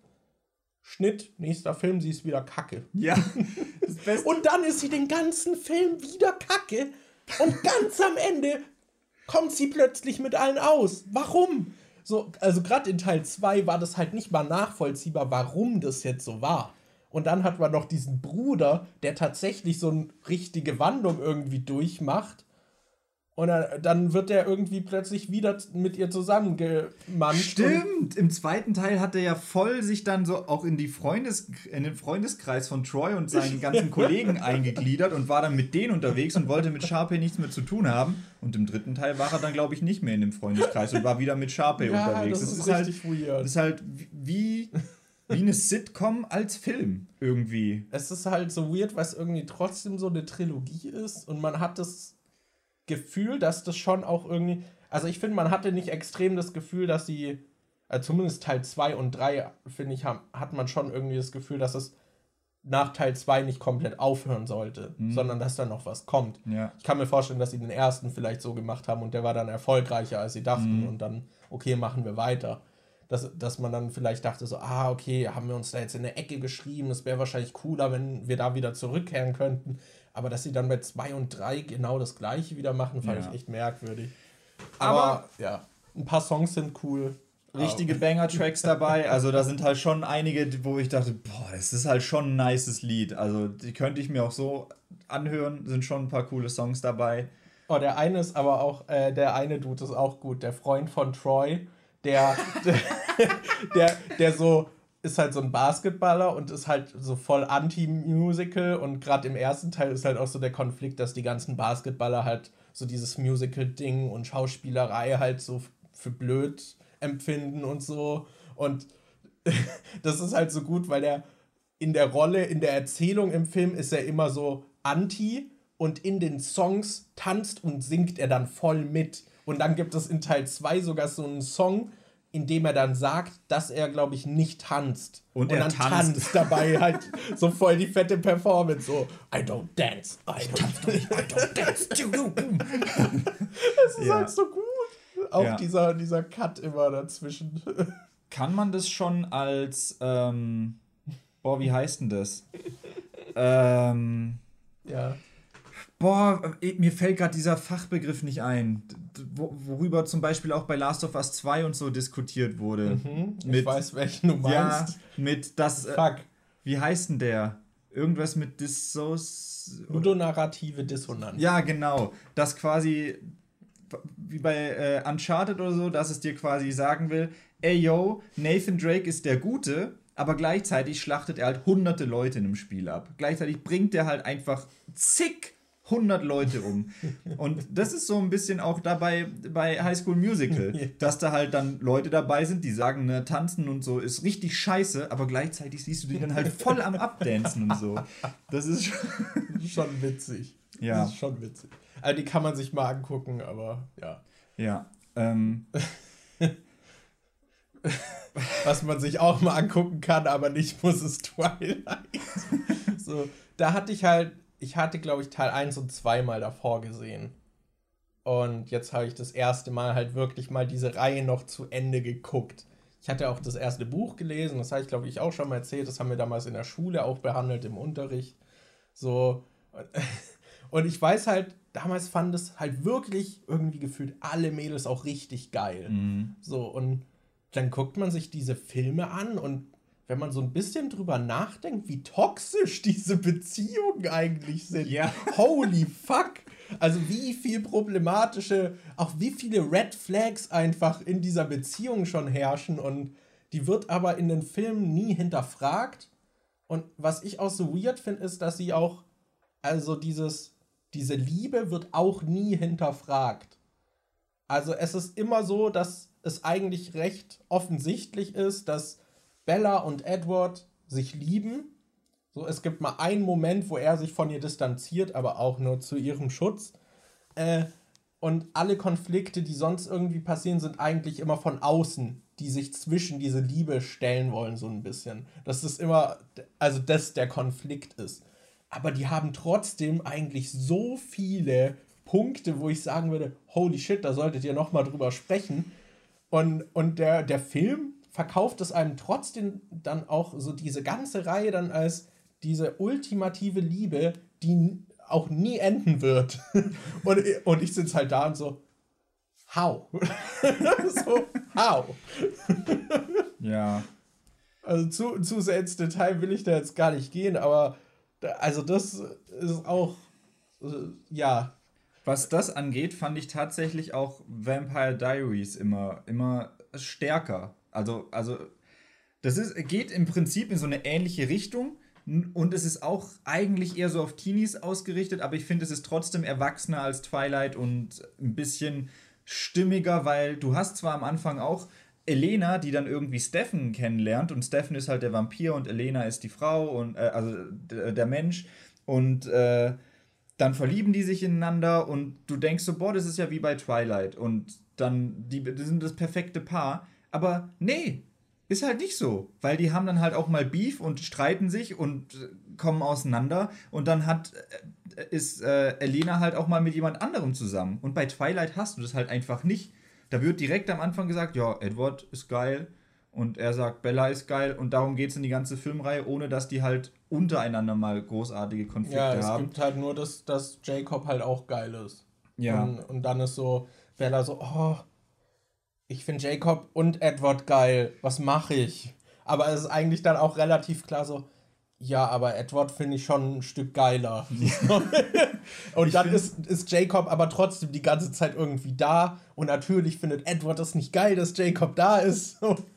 Schnitt, nächster Film, sie ist wieder kacke. Ja. und dann ist sie den ganzen Film wieder kacke. Und ganz am Ende kommt sie plötzlich mit allen aus. Warum? So, also gerade in Teil 2 war das halt nicht mal nachvollziehbar, warum das jetzt so war. Und dann hat man noch diesen Bruder, der tatsächlich so eine richtige Wandlung irgendwie durchmacht und dann wird er irgendwie plötzlich wieder mit ihr zusammengemanscht. Stimmt, im zweiten Teil hat er ja voll sich dann so auch in, die Freundes in den Freundeskreis von Troy und seinen ganzen Kollegen eingegliedert und war dann mit denen unterwegs und wollte mit Sharpay nichts mehr zu tun haben. Und im dritten Teil war er dann, glaube ich, nicht mehr in dem Freundeskreis und war wieder mit Sharpay ja, unterwegs. Das, das ist, ist halt, weird. Das ist halt wie, wie eine Sitcom als Film irgendwie. Es ist halt so weird, weil es irgendwie trotzdem so eine Trilogie ist und man hat das Gefühl, dass das schon auch irgendwie. Also ich finde, man hatte nicht extrem das Gefühl, dass sie. Also zumindest Teil 2 und 3, finde ich, haben, hat man schon irgendwie das Gefühl, dass es nach Teil 2 nicht komplett aufhören sollte, mhm. sondern dass da noch was kommt. Ja. Ich kann mir vorstellen, dass sie den ersten vielleicht so gemacht haben und der war dann erfolgreicher, als sie dachten mhm. und dann, okay, machen wir weiter. Dass, dass man dann vielleicht dachte so, ah, okay, haben wir uns da jetzt in eine Ecke geschrieben, es wäre wahrscheinlich cooler, wenn wir da wieder zurückkehren könnten. Aber dass sie dann bei 2 und 3 genau das gleiche wieder machen, fand ja. ich echt merkwürdig. Aber, Aber, ja, ein paar Songs sind cool. Richtige Banger-Tracks dabei. Also da sind halt schon einige, wo ich dachte, boah, das ist halt schon ein nices Lied. Also die könnte ich mir auch so anhören. Sind schon ein paar coole Songs dabei. Oh, der eine ist aber auch, äh, der eine Dude ist auch gut. Der Freund von Troy, der, der, der, so ist halt so ein Basketballer und ist halt so voll anti-Musical und gerade im ersten Teil ist halt auch so der Konflikt, dass die ganzen Basketballer halt so dieses Musical-Ding und Schauspielerei halt so für blöd empfinden und so und das ist halt so gut, weil der in der Rolle, in der Erzählung im Film ist er immer so anti und in den Songs tanzt und singt er dann voll mit. Und dann gibt es in Teil 2 sogar so einen Song, indem er dann sagt, dass er, glaube ich, nicht tanzt. Und, und er dann tanzt. tanzt dabei halt so voll die fette Performance. So, I don't dance. I ich tanze nicht, I don't dance. Es ist ja. halt so gut. Auch ja. dieser, dieser Cut immer dazwischen. Kann man das schon als, ähm, boah, wie heißt denn das? ähm, ja. Boah, äh, mir fällt gerade dieser Fachbegriff nicht ein, worüber zum Beispiel auch bei Last of Us 2 und so diskutiert wurde. Mhm, ich mit, weiß, welchen du meinst. Ja, mit das. Äh, Fuck. Äh, wie heißt denn der? Irgendwas mit Dissos. Ludonarrative Dissonanz. Ja, genau. Das quasi, wie bei äh, Uncharted oder so, dass es dir quasi sagen will: ey yo, Nathan Drake ist der Gute, aber gleichzeitig schlachtet er halt hunderte Leute in einem Spiel ab. Gleichzeitig bringt er halt einfach zig 100 Leute um. Und das ist so ein bisschen auch dabei bei High School Musical, dass da halt dann Leute dabei sind, die sagen, ne, tanzen und so ist richtig scheiße, aber gleichzeitig siehst du die dann halt voll am Abdancen und so. Das ist schon witzig. Ja. Das ist schon witzig. Also die kann man sich mal angucken, aber ja. Ja. Ähm. Was man sich auch mal angucken kann, aber nicht muss, ist Twilight. so, da hatte ich halt, ich hatte, glaube ich, Teil 1 und 2 mal davor gesehen. Und jetzt habe ich das erste Mal halt wirklich mal diese Reihe noch zu Ende geguckt. Ich hatte auch das erste Buch gelesen, das habe ich, glaube ich, auch schon mal erzählt. Das haben wir damals in der Schule auch behandelt, im Unterricht. So. Und ich weiß halt, damals fand es halt wirklich irgendwie gefühlt alle Mädels auch richtig geil. Mhm. So, und dann guckt man sich diese Filme an und wenn man so ein bisschen drüber nachdenkt, wie toxisch diese Beziehungen eigentlich sind. Ja. Holy fuck! Also wie viel problematische, auch wie viele Red Flags einfach in dieser Beziehung schon herrschen und die wird aber in den Filmen nie hinterfragt. Und was ich auch so weird finde, ist, dass sie auch, also dieses, diese Liebe wird auch nie hinterfragt. Also es ist immer so, dass es eigentlich recht offensichtlich ist, dass Bella und Edward sich lieben so, es gibt mal einen Moment, wo er sich von ihr distanziert, aber auch nur zu ihrem Schutz. Äh, und alle Konflikte, die sonst irgendwie passieren, sind eigentlich immer von außen, die sich zwischen diese Liebe stellen wollen, so ein bisschen. Dass es immer, also das der Konflikt ist. Aber die haben trotzdem eigentlich so viele Punkte, wo ich sagen würde, holy shit, da solltet ihr nochmal drüber sprechen. Und, und der, der Film verkauft es einem trotzdem dann auch so diese ganze Reihe dann als diese ultimative Liebe, die auch nie enden wird. und, und ich sitze halt da und so, how? so, how? ja. Also zu, zu sehr ins Detail will ich da jetzt gar nicht gehen, aber da, also das ist auch, äh, ja. Was das angeht, fand ich tatsächlich auch Vampire Diaries immer, immer stärker. Also, also das ist, geht im Prinzip in so eine ähnliche Richtung, und es ist auch eigentlich eher so auf Teenies ausgerichtet, aber ich finde, es ist trotzdem erwachsener als Twilight und ein bisschen stimmiger, weil du hast zwar am Anfang auch Elena, die dann irgendwie Stephen kennenlernt und Stephen ist halt der Vampir und Elena ist die Frau und äh, also der Mensch und äh, dann verlieben die sich ineinander und du denkst so, boah, das ist ja wie bei Twilight und dann die, die sind das perfekte Paar, aber nee, ist halt nicht so, weil die haben dann halt auch mal Beef und streiten sich und äh, kommen auseinander und dann hat äh, ist äh, Elena halt auch mal mit jemand anderem zusammen und bei Twilight hast du das halt einfach nicht. Da wird direkt am Anfang gesagt, ja, Edward ist geil und er sagt, Bella ist geil und darum geht es in die ganze Filmreihe, ohne dass die halt untereinander mal großartige Konflikte haben. Ja, es gibt halt nur, dass, dass Jacob halt auch geil ist. Ja. Und, und dann ist so Bella so, oh, ich finde Jacob und Edward geil, was mache ich? Aber es ist eigentlich dann auch relativ klar so, ja, aber Edward finde ich schon ein Stück geiler. und ich dann ist, ist Jacob aber trotzdem die ganze Zeit irgendwie da. Und natürlich findet Edward das nicht geil, dass Jacob da ist.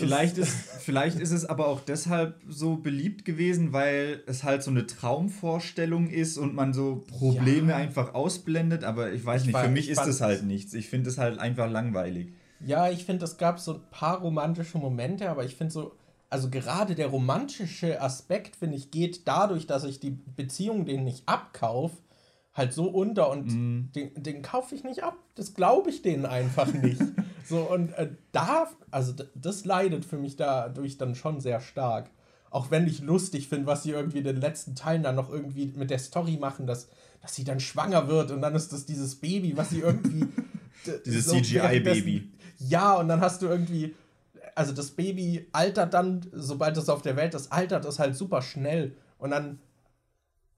Vielleicht ist, vielleicht ist es aber auch deshalb so beliebt gewesen, weil es halt so eine Traumvorstellung ist und man so Probleme ja. einfach ausblendet. Aber ich weiß ich nicht, für mich ist es halt nichts. Ich finde es halt einfach langweilig. Ja, ich finde, es gab so ein paar romantische Momente, aber ich finde so, also gerade der romantische Aspekt, finde ich, geht dadurch, dass ich die Beziehung denen nicht abkaufe, halt so unter und mm. den, den kaufe ich nicht ab. Das glaube ich denen einfach nicht. so, und äh, da, also das leidet für mich dadurch dann schon sehr stark. Auch wenn ich lustig finde, was sie irgendwie in den letzten Teilen dann noch irgendwie mit der Story machen, dass, dass sie dann schwanger wird und dann ist das dieses Baby, was sie irgendwie. dieses so CGI-Baby. Ja, und dann hast du irgendwie. Also das Baby altert dann, sobald es auf der Welt ist, altert es halt super schnell. Und dann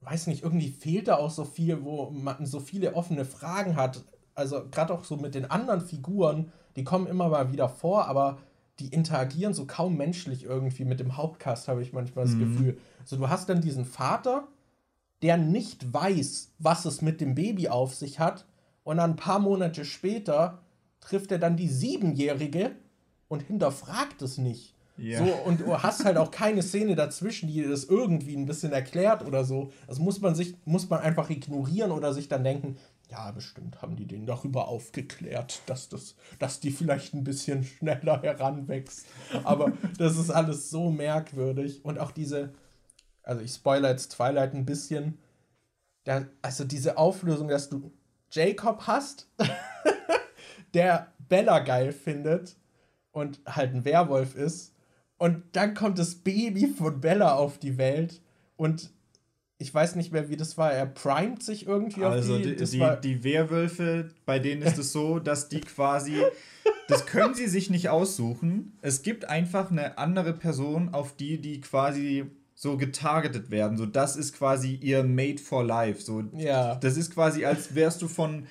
weiß nicht, irgendwie fehlt da auch so viel, wo man so viele offene Fragen hat. Also gerade auch so mit den anderen Figuren, die kommen immer mal wieder vor, aber die interagieren so kaum menschlich irgendwie mit dem Hauptcast, habe ich manchmal das mhm. Gefühl. Also du hast dann diesen Vater, der nicht weiß, was es mit dem Baby auf sich hat, und dann ein paar Monate später trifft er dann die Siebenjährige und hinterfragt es nicht. Ja. So, und du hast halt auch keine Szene dazwischen, die das irgendwie ein bisschen erklärt oder so. Das muss man sich, muss man einfach ignorieren oder sich dann denken, ja, bestimmt haben die den darüber aufgeklärt, dass das, dass die vielleicht ein bisschen schneller heranwächst. Aber das ist alles so merkwürdig. Und auch diese, also ich spoilere jetzt Twilight ein bisschen. Der, also diese Auflösung, dass du Jacob hast, der Bella geil findet und halt ein Werwolf ist und dann kommt das Baby von Bella auf die Welt und ich weiß nicht mehr, wie das war. Er primet sich irgendwie also auf die. Also die, die Werwölfe, bei denen ist es so, dass die quasi. Das können sie sich nicht aussuchen. Es gibt einfach eine andere Person, auf die die quasi so getargetet werden. So, das ist quasi ihr Made for Life. So, ja. Das ist quasi, als wärst du von.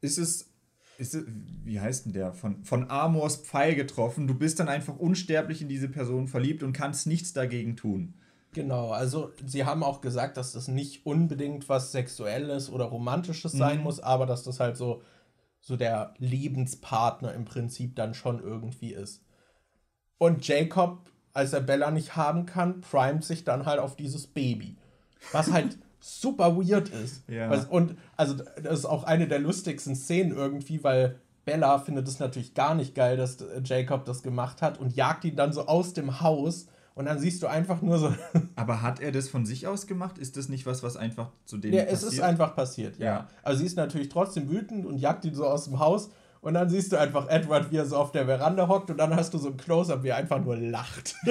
Ist es. Ist wie heißt denn der? Von, von Amors Pfeil getroffen. Du bist dann einfach unsterblich in diese Person verliebt und kannst nichts dagegen tun. Genau, also sie haben auch gesagt, dass das nicht unbedingt was Sexuelles oder Romantisches sein mhm. muss, aber dass das halt so, so der Lebenspartner im Prinzip dann schon irgendwie ist. Und Jacob, als er Bella nicht haben kann, primet sich dann halt auf dieses Baby. Was halt super weird ist. Ja. Und also das ist auch eine der lustigsten Szenen irgendwie, weil Bella findet es natürlich gar nicht geil, dass Jacob das gemacht hat und jagt ihn dann so aus dem Haus und dann siehst du einfach nur so. Aber hat er das von sich aus gemacht? Ist das nicht was, was einfach zu dem ja, passiert? Ja, es ist einfach passiert, ja. ja. Also sie ist natürlich trotzdem wütend und jagt ihn so aus dem Haus. Und dann siehst du einfach Edward, wie er so auf der Veranda hockt und dann hast du so ein Close-Up, wie er einfach nur lacht.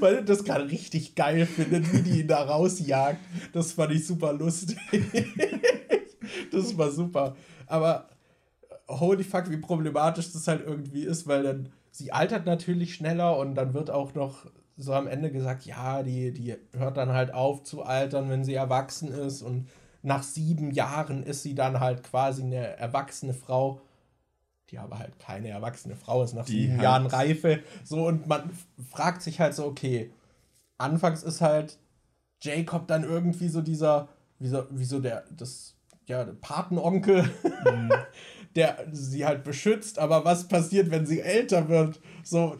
Weil er das gerade richtig geil findet, wie die ihn da rausjagt. Das fand ich super lustig. das war super. Aber holy fuck, wie problematisch das halt irgendwie ist, weil dann sie altert natürlich schneller und dann wird auch noch so am Ende gesagt, ja, die, die hört dann halt auf zu altern, wenn sie erwachsen ist und nach sieben Jahren ist sie dann halt quasi eine erwachsene Frau, die aber halt keine erwachsene Frau ist, nach die sieben halt Jahren Reife. So, und man fragt sich halt so, okay, anfangs ist halt Jacob dann irgendwie so dieser, wie so, wie so der, das, ja, der Patenonkel, mhm. der sie halt beschützt, aber was passiert, wenn sie älter wird? So,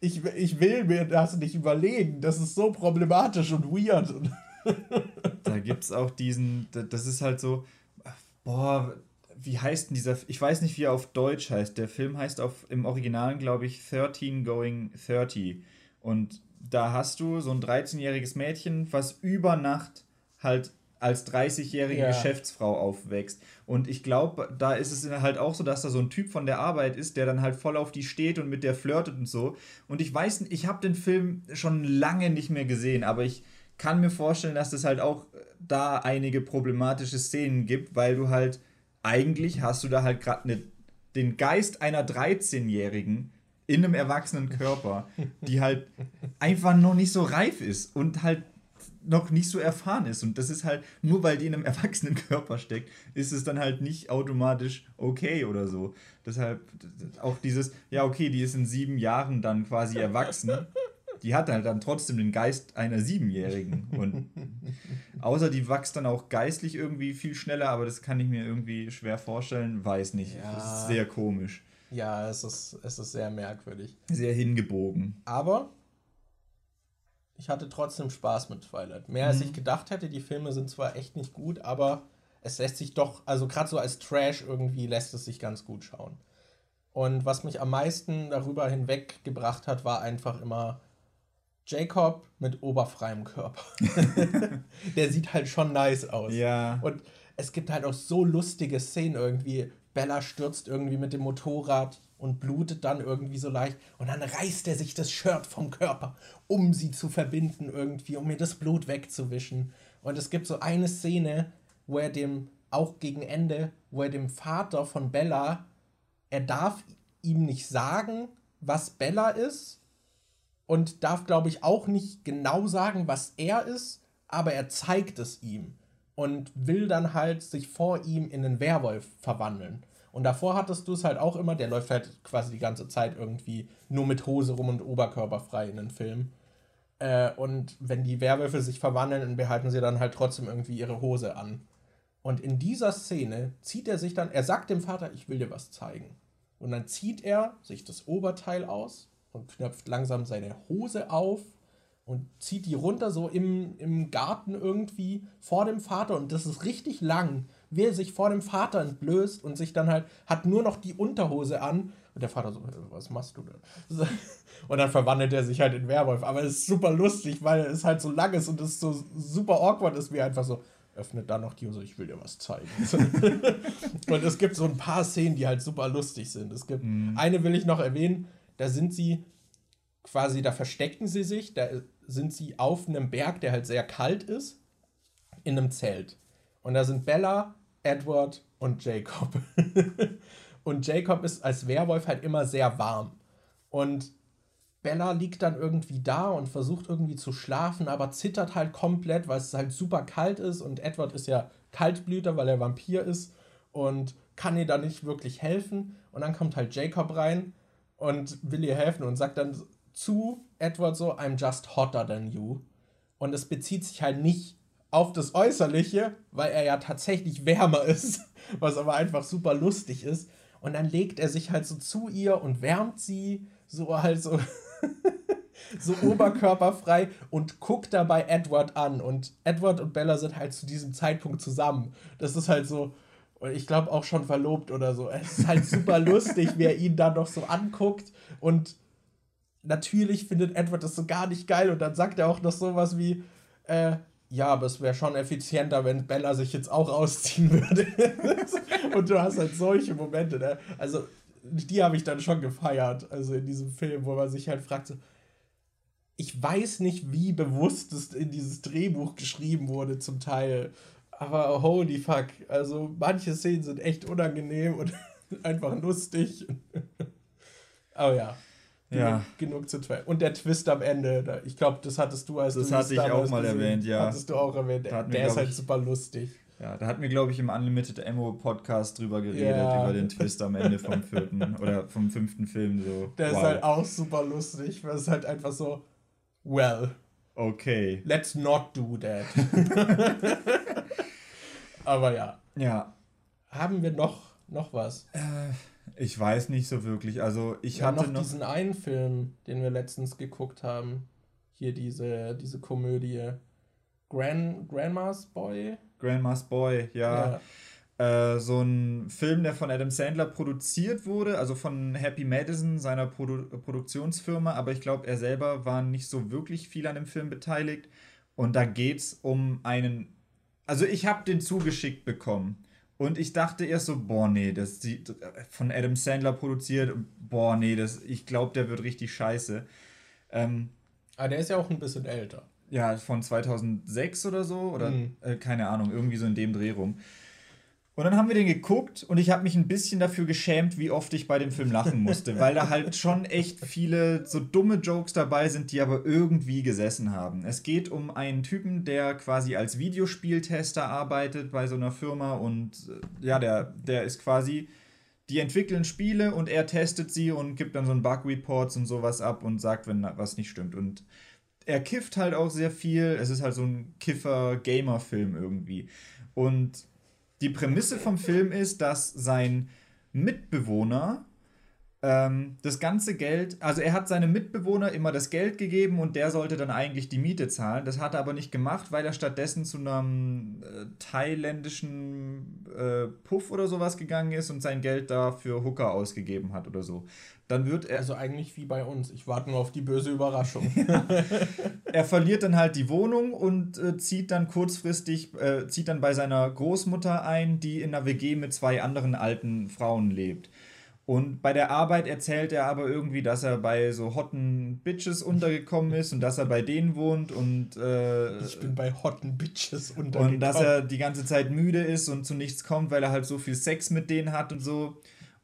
ich, ich will mir das nicht überlegen. Das ist so problematisch und weird. da gibt es auch diesen, das ist halt so, boah, wie heißt denn dieser, ich weiß nicht, wie er auf Deutsch heißt. Der Film heißt auf, im Original, glaube ich, 13 Going 30. Und da hast du so ein 13-jähriges Mädchen, was über Nacht halt als 30-jährige ja. Geschäftsfrau aufwächst. Und ich glaube, da ist es halt auch so, dass da so ein Typ von der Arbeit ist, der dann halt voll auf die steht und mit der flirtet und so. Und ich weiß, nicht, ich habe den Film schon lange nicht mehr gesehen, aber ich kann mir vorstellen, dass es halt auch da einige problematische Szenen gibt, weil du halt eigentlich hast du da halt gerade ne, den Geist einer 13-Jährigen in einem erwachsenen Körper, die halt einfach noch nicht so reif ist und halt noch nicht so erfahren ist. Und das ist halt, nur weil die in einem erwachsenen Körper steckt, ist es dann halt nicht automatisch okay oder so. Deshalb auch dieses, ja, okay, die ist in sieben Jahren dann quasi erwachsen. Die hat halt dann trotzdem den Geist einer Siebenjährigen. Und außer die wächst dann auch geistlich irgendwie viel schneller, aber das kann ich mir irgendwie schwer vorstellen. Weiß nicht. Ja. Das ist sehr komisch. Ja, es ist, es ist sehr merkwürdig. Sehr hingebogen. Aber ich hatte trotzdem Spaß mit Twilight. Mehr als mhm. ich gedacht hätte. Die Filme sind zwar echt nicht gut, aber es lässt sich doch, also gerade so als Trash irgendwie lässt es sich ganz gut schauen. Und was mich am meisten darüber hinweggebracht hat, war einfach immer Jacob mit oberfreiem Körper. Der sieht halt schon nice aus. Ja. Und es gibt halt auch so lustige Szenen irgendwie. Bella stürzt irgendwie mit dem Motorrad und blutet dann irgendwie so leicht. Und dann reißt er sich das Shirt vom Körper, um sie zu verbinden irgendwie, um mir das Blut wegzuwischen. Und es gibt so eine Szene, wo er dem, auch gegen Ende, wo er dem Vater von Bella, er darf ihm nicht sagen, was Bella ist und darf, glaube ich, auch nicht genau sagen, was er ist, aber er zeigt es ihm und will dann halt sich vor ihm in einen Werwolf verwandeln. Und davor hattest du es halt auch immer, der läuft halt quasi die ganze Zeit irgendwie nur mit Hose rum und Oberkörper frei in den Film. Äh, und wenn die Werwölfe sich verwandeln, behalten sie dann halt trotzdem irgendwie ihre Hose an. Und in dieser Szene zieht er sich dann, er sagt dem Vater, ich will dir was zeigen. Und dann zieht er sich das Oberteil aus und knöpft langsam seine Hose auf und zieht die runter so im, im Garten irgendwie vor dem Vater und das ist richtig lang wie er sich vor dem Vater entblößt und sich dann halt, hat nur noch die Unterhose an. Und der Vater so, was machst du da? Und dann verwandelt er sich halt in Werwolf. Aber es ist super lustig, weil es halt so lang ist und es so super awkward ist, wie einfach so, öffnet dann noch die Hose, ich will dir was zeigen. und es gibt so ein paar Szenen, die halt super lustig sind. Es gibt, mhm. eine will ich noch erwähnen, da sind sie quasi, da verstecken sie sich, da sind sie auf einem Berg, der halt sehr kalt ist in einem Zelt. Und da sind Bella, Edward und Jacob. und Jacob ist als Werwolf halt immer sehr warm. Und Bella liegt dann irgendwie da und versucht irgendwie zu schlafen, aber zittert halt komplett, weil es halt super kalt ist. Und Edward ist ja Kaltblüter, weil er Vampir ist und kann ihr dann nicht wirklich helfen. Und dann kommt halt Jacob rein und will ihr helfen und sagt dann zu Edward so, I'm just hotter than you. Und es bezieht sich halt nicht auf das Äußerliche, weil er ja tatsächlich wärmer ist, was aber einfach super lustig ist. Und dann legt er sich halt so zu ihr und wärmt sie so halt so, so oberkörperfrei und guckt dabei Edward an. Und Edward und Bella sind halt zu diesem Zeitpunkt zusammen. Das ist halt so, ich glaube auch schon verlobt oder so. Es ist halt super lustig, wie er ihn da noch so anguckt und natürlich findet Edward das so gar nicht geil und dann sagt er auch noch sowas wie, äh, ja, aber es wäre schon effizienter, wenn Bella sich jetzt auch ausziehen würde. und du hast halt solche Momente, ne? Also, die habe ich dann schon gefeiert, also in diesem Film, wo man sich halt fragt, so, ich weiß nicht, wie bewusst es in dieses Drehbuch geschrieben wurde, zum Teil. Aber holy fuck, also manche Szenen sind echt unangenehm und einfach lustig. aber ja. Ja. Genug zu Twelve. Und der Twist am Ende, ich glaube, das hattest du als Das hatte ich auch mal gesehen, erwähnt, ja. Hattest du auch erwähnt. Der, der ist halt ich, super lustig. Ja, da hatten wir, glaube ich, im Unlimited Ammo Podcast drüber geredet, ja. über den Twist am Ende vom vierten oder vom fünften Film. So. Der wow. ist halt auch super lustig, weil es halt einfach so, well. Okay. Let's not do that. Aber ja. Ja. Haben wir noch, noch was? Äh. Ich weiß nicht so wirklich. Also ich ja, hatte noch, noch diesen einen Film, den wir letztens geguckt haben. Hier diese, diese Komödie. Grand, Grandma's Boy? Grandma's Boy, ja. ja. Äh, so ein Film, der von Adam Sandler produziert wurde, also von Happy Madison, seiner Produ Produktionsfirma, aber ich glaube, er selber war nicht so wirklich viel an dem Film beteiligt. Und da geht es um einen. Also ich habe den zugeschickt bekommen. Und ich dachte erst so, boah, nee, das sieht von Adam Sandler produziert, boah, nee, das, ich glaube, der wird richtig scheiße. Ähm, ah, der ist ja auch ein bisschen älter. Ja, von 2006 oder so, oder mhm. äh, keine Ahnung, irgendwie so in dem Dreh rum. Und dann haben wir den geguckt und ich habe mich ein bisschen dafür geschämt, wie oft ich bei dem Film lachen musste, weil da halt schon echt viele so dumme Jokes dabei sind, die aber irgendwie gesessen haben. Es geht um einen Typen, der quasi als Videospieltester arbeitet bei so einer Firma und äh, ja, der, der ist quasi, die entwickeln Spiele und er testet sie und gibt dann so ein Bug-Reports und sowas ab und sagt, wenn was nicht stimmt. Und er kifft halt auch sehr viel. Es ist halt so ein Kiffer-Gamer-Film irgendwie. Und die Prämisse vom Film ist, dass sein Mitbewohner ähm, das ganze Geld, also er hat seinem Mitbewohner immer das Geld gegeben und der sollte dann eigentlich die Miete zahlen. Das hat er aber nicht gemacht, weil er stattdessen zu einem äh, thailändischen äh, Puff oder sowas gegangen ist und sein Geld da für Hooker ausgegeben hat oder so dann wird er. Also eigentlich wie bei uns. Ich warte nur auf die böse Überraschung. er verliert dann halt die Wohnung und äh, zieht dann kurzfristig, äh, zieht dann bei seiner Großmutter ein, die in einer WG mit zwei anderen alten Frauen lebt. Und bei der Arbeit erzählt er aber irgendwie, dass er bei so hotten Bitches untergekommen ist und dass er bei denen wohnt und. Äh, ich bin bei hotten Bitches untergekommen. Und dass er die ganze Zeit müde ist und zu nichts kommt, weil er halt so viel Sex mit denen hat und so.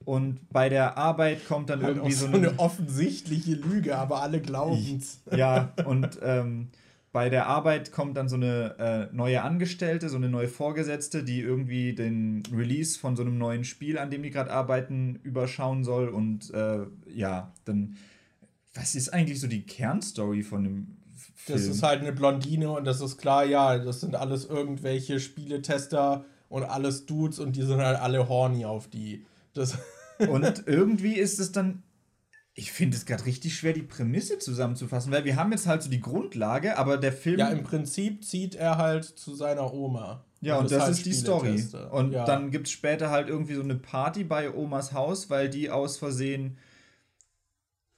Und bei der Arbeit kommt dann halt irgendwie so eine, so eine, offensichtliche Lüge, aber alle glauben es. Ja, und ähm, bei der Arbeit kommt dann so eine äh, neue Angestellte, so eine neue Vorgesetzte, die irgendwie den Release von so einem neuen Spiel, an dem die gerade arbeiten, überschauen soll. Und äh, ja, dann, was ist eigentlich so die Kernstory von dem Film? Das ist halt eine Blondine und das ist klar, ja, das sind alles irgendwelche Spieletester und alles Dudes und die sind halt alle horny auf die. Das und irgendwie ist es dann, ich finde es gerade richtig schwer, die Prämisse zusammenzufassen, weil wir haben jetzt halt so die Grundlage, aber der Film. Ja, im Prinzip zieht er halt zu seiner Oma. Ja, und, und das halt ist die Story. Und ja. dann gibt es später halt irgendwie so eine Party bei Omas Haus, weil die aus Versehen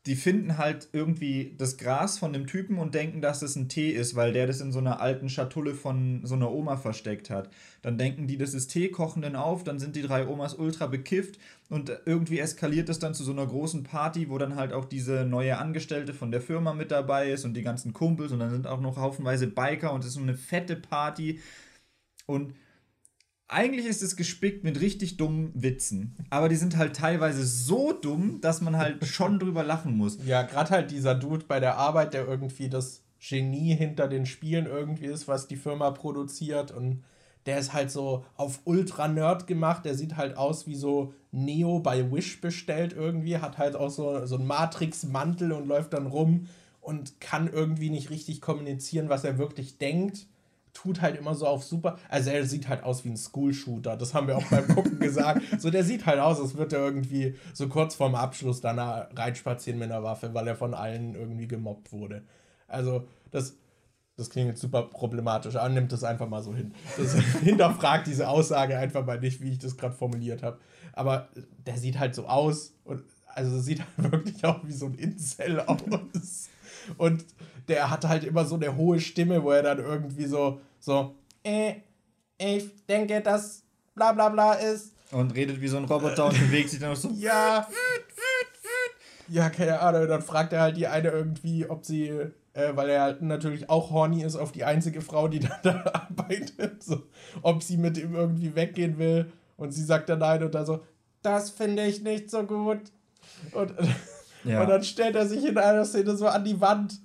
die finden halt irgendwie das Gras von dem Typen und denken, dass das ein Tee ist, weil der das in so einer alten Schatulle von so einer Oma versteckt hat. Dann denken die, das ist Tee, kochen den auf, dann sind die drei Omas ultra bekifft und irgendwie eskaliert es dann zu so einer großen Party, wo dann halt auch diese neue Angestellte von der Firma mit dabei ist und die ganzen Kumpels und dann sind auch noch haufenweise Biker und es ist so eine fette Party. Und eigentlich ist es gespickt mit richtig dummen Witzen. Aber die sind halt teilweise so dumm, dass man halt schon drüber lachen muss. Ja, gerade halt dieser Dude bei der Arbeit, der irgendwie das Genie hinter den Spielen irgendwie ist, was die Firma produziert. Und der ist halt so auf Ultra-Nerd gemacht. Der sieht halt aus wie so Neo bei Wish bestellt irgendwie. Hat halt auch so, so einen Matrix-Mantel und läuft dann rum und kann irgendwie nicht richtig kommunizieren, was er wirklich denkt tut halt immer so auf super. Also er sieht halt aus wie ein School-Shooter. Das haben wir auch beim Gucken gesagt. So, der sieht halt aus, als würde er irgendwie so kurz vorm Abschluss danach reinspazieren mit einer Waffe, weil er von allen irgendwie gemobbt wurde. Also, das, das klingt jetzt super problematisch. Er nimmt das einfach mal so hin. Das hinterfragt diese Aussage einfach mal nicht, wie ich das gerade formuliert habe. Aber der sieht halt so aus und also sieht halt wirklich auch wie so ein Incel aus. Und der hat halt immer so eine hohe Stimme, wo er dann irgendwie so, so, äh, ich denke, dass bla bla bla ist. Und redet wie so ein Roboter und bewegt sich dann auch so. Ja. Ja, keine Ahnung. Dann fragt er halt die eine irgendwie, ob sie, äh, weil er halt natürlich auch horny ist auf die einzige Frau, die da, da arbeitet, so, ob sie mit ihm irgendwie weggehen will. Und sie sagt dann nein und dann so, das finde ich nicht so gut. Und, ja. und dann stellt er sich in einer Szene so an die Wand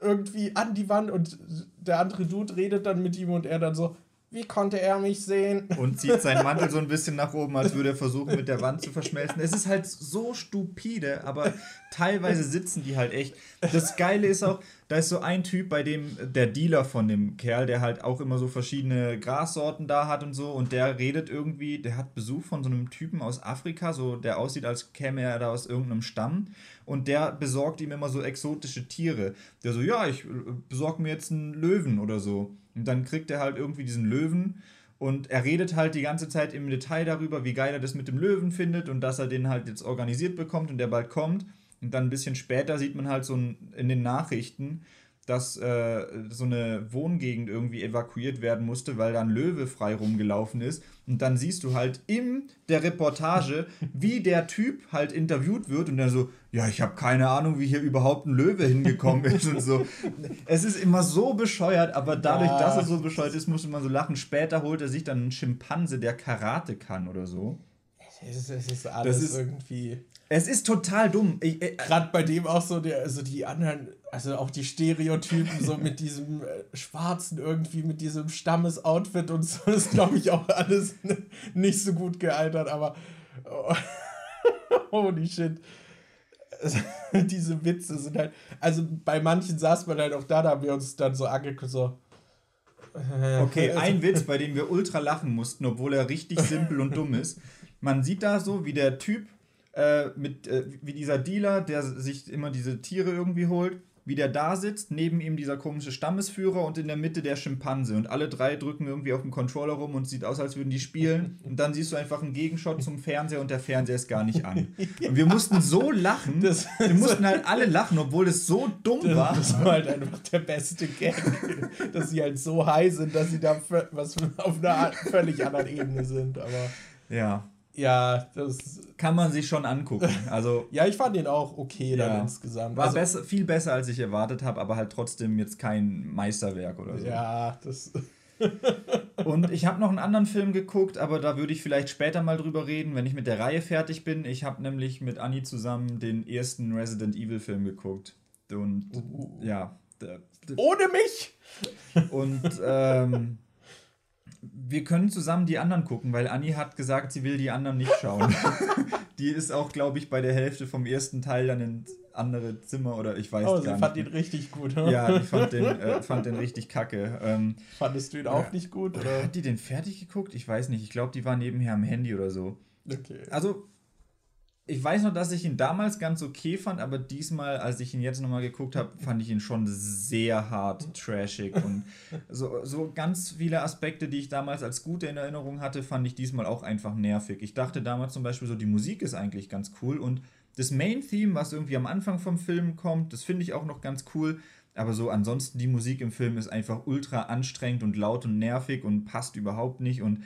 irgendwie an die Wand und der andere Dude redet dann mit ihm und er dann so, wie konnte er mich sehen? Und zieht seinen Mantel so ein bisschen nach oben, als würde er versuchen, mit der Wand zu verschmelzen. Es ist halt so stupide, aber teilweise sitzen die halt echt. Das Geile ist auch, da ist so ein Typ, bei dem der Dealer von dem Kerl, der halt auch immer so verschiedene Grassorten da hat und so, und der redet irgendwie, der hat Besuch von so einem Typen aus Afrika, so der aussieht, als käme er da aus irgendeinem Stamm. Und der besorgt ihm immer so exotische Tiere. Der so, ja, ich besorge mir jetzt einen Löwen oder so. Und dann kriegt er halt irgendwie diesen Löwen und er redet halt die ganze Zeit im Detail darüber, wie geil er das mit dem Löwen findet und dass er den halt jetzt organisiert bekommt und der bald kommt. Und dann ein bisschen später sieht man halt so in den Nachrichten, dass äh, so eine Wohngegend irgendwie evakuiert werden musste, weil da ein Löwe frei rumgelaufen ist. Und dann siehst du halt in der Reportage, wie der Typ halt interviewt wird und dann so, ja, ich habe keine Ahnung, wie hier überhaupt ein Löwe hingekommen ist und so. Es ist immer so bescheuert, aber dadurch, ja. dass er so bescheuert ist, muss man so lachen. Später holt er sich dann einen Schimpanse, der Karate kann oder so. Es ist, es ist alles das ist, irgendwie. Es ist total dumm. äh, Gerade bei dem auch so, der, also die anderen, also auch die Stereotypen, so mit diesem äh, Schwarzen irgendwie, mit diesem Stammesoutfit und so, ist, glaube ich, auch alles nicht so gut gealtert, aber oh, holy shit. Diese Witze sind halt, also bei manchen saß man halt auch da, da haben wir uns dann so angeguckt, so. Äh, okay, ein Witz, bei dem wir ultra lachen mussten, obwohl er richtig simpel und dumm ist. Man sieht da so, wie der Typ äh, mit, äh, wie dieser Dealer, der sich immer diese Tiere irgendwie holt, wie der da sitzt, neben ihm dieser komische Stammesführer und in der Mitte der Schimpanse. Und alle drei drücken irgendwie auf dem Controller rum und sieht aus, als würden die spielen. Und dann siehst du einfach einen Gegenshot zum Fernseher und der Fernseher ist gar nicht an. Und wir mussten so lachen. Das, wir mussten halt alle lachen, obwohl es so dumm das, war. Das war halt einfach der beste Gag. dass sie halt so high sind, dass sie da was auf einer völlig anderen Ebene sind. Aber. Ja. Ja, das kann man sich schon angucken. Also ja, ich fand den auch okay dann ja. insgesamt. War also, besser, viel besser als ich erwartet habe, aber halt trotzdem jetzt kein Meisterwerk oder so. Ja, das. und ich habe noch einen anderen Film geguckt, aber da würde ich vielleicht später mal drüber reden, wenn ich mit der Reihe fertig bin. Ich habe nämlich mit Anni zusammen den ersten Resident Evil Film geguckt. Und uh. ja. Ohne mich! Und ähm, wir können zusammen die anderen gucken, weil Anni hat gesagt, sie will die anderen nicht schauen. die ist auch, glaube ich, bei der Hälfte vom ersten Teil dann ins andere Zimmer oder ich weiß oh, gar nicht. Oh, sie fand ihn richtig gut, oder? Ja, ich fand den, äh, fand den richtig kacke. Ähm, Fandest du ihn auch äh, nicht gut? Oder? Hat die den fertig geguckt? Ich weiß nicht. Ich glaube, die war nebenher am Handy oder so. Okay. Also, ich weiß noch, dass ich ihn damals ganz okay fand, aber diesmal, als ich ihn jetzt nochmal geguckt habe, fand ich ihn schon sehr hart trashig. Und so, so ganz viele Aspekte, die ich damals als gute in Erinnerung hatte, fand ich diesmal auch einfach nervig. Ich dachte damals zum Beispiel so, die Musik ist eigentlich ganz cool und das Main-Theme, was irgendwie am Anfang vom Film kommt, das finde ich auch noch ganz cool. Aber so ansonsten die Musik im Film ist einfach ultra anstrengend und laut und nervig und passt überhaupt nicht. Und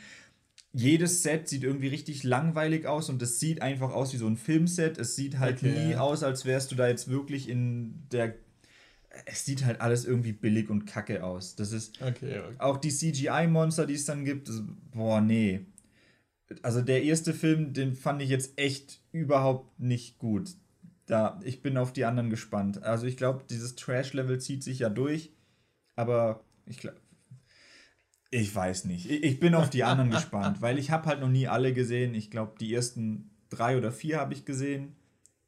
jedes Set sieht irgendwie richtig langweilig aus und es sieht einfach aus wie so ein Filmset. Es sieht halt okay, nie aus, als wärst du da jetzt wirklich in der es sieht halt alles irgendwie billig und kacke aus. Das ist okay, okay. auch die CGI-Monster, die es dann gibt. Das, boah, nee. Also der erste Film, den fand ich jetzt echt überhaupt nicht gut. Da, ich bin auf die anderen gespannt. Also ich glaube, dieses Trash-Level zieht sich ja durch, aber ich glaube, ich weiß nicht. Ich, bin auf die anderen gespannt, weil ich habe halt noch nie alle gesehen. Ich glaube, die ersten drei oder vier habe ich gesehen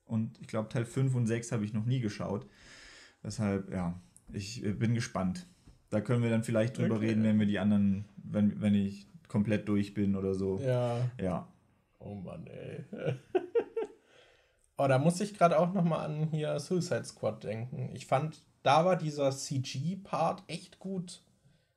und ich glaube, Teil 5 und 6 habe ich noch nie geschaut. Deshalb, ja, ich bin gespannt. Da können wir dann vielleicht drüber okay. reden, wenn wir die anderen, wenn, wenn ich komplett durch bin oder so. Ja. Ja. Oh Mann, ey. oh, da muss ich gerade auch nochmal an hier Suicide Squad denken. Ich fand, da war dieser CG-Part echt gut.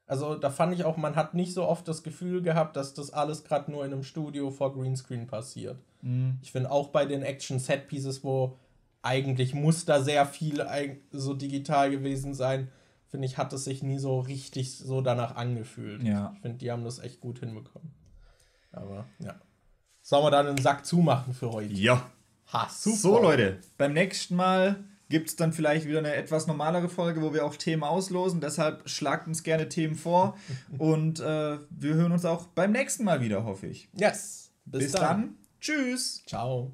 Also da fand ich auch, man hat nicht so oft das Gefühl gehabt, dass das alles gerade nur in einem Studio vor Greenscreen passiert. Mhm. Ich finde auch bei den Action-Set-Pieces, wo eigentlich muss da sehr viel so digital gewesen sein. Finde ich, hat es sich nie so richtig so danach angefühlt. Ja. Ich finde, die haben das echt gut hinbekommen. Aber ja. Sollen wir dann einen Sack zumachen für heute? Ja. Ha, super. So, Leute, beim nächsten Mal gibt es dann vielleicht wieder eine etwas normalere Folge, wo wir auch Themen auslosen. Deshalb schlagt uns gerne Themen vor. und äh, wir hören uns auch beim nächsten Mal wieder, hoffe ich. Yes. Bis, Bis dann. dann. Tschüss. Ciao.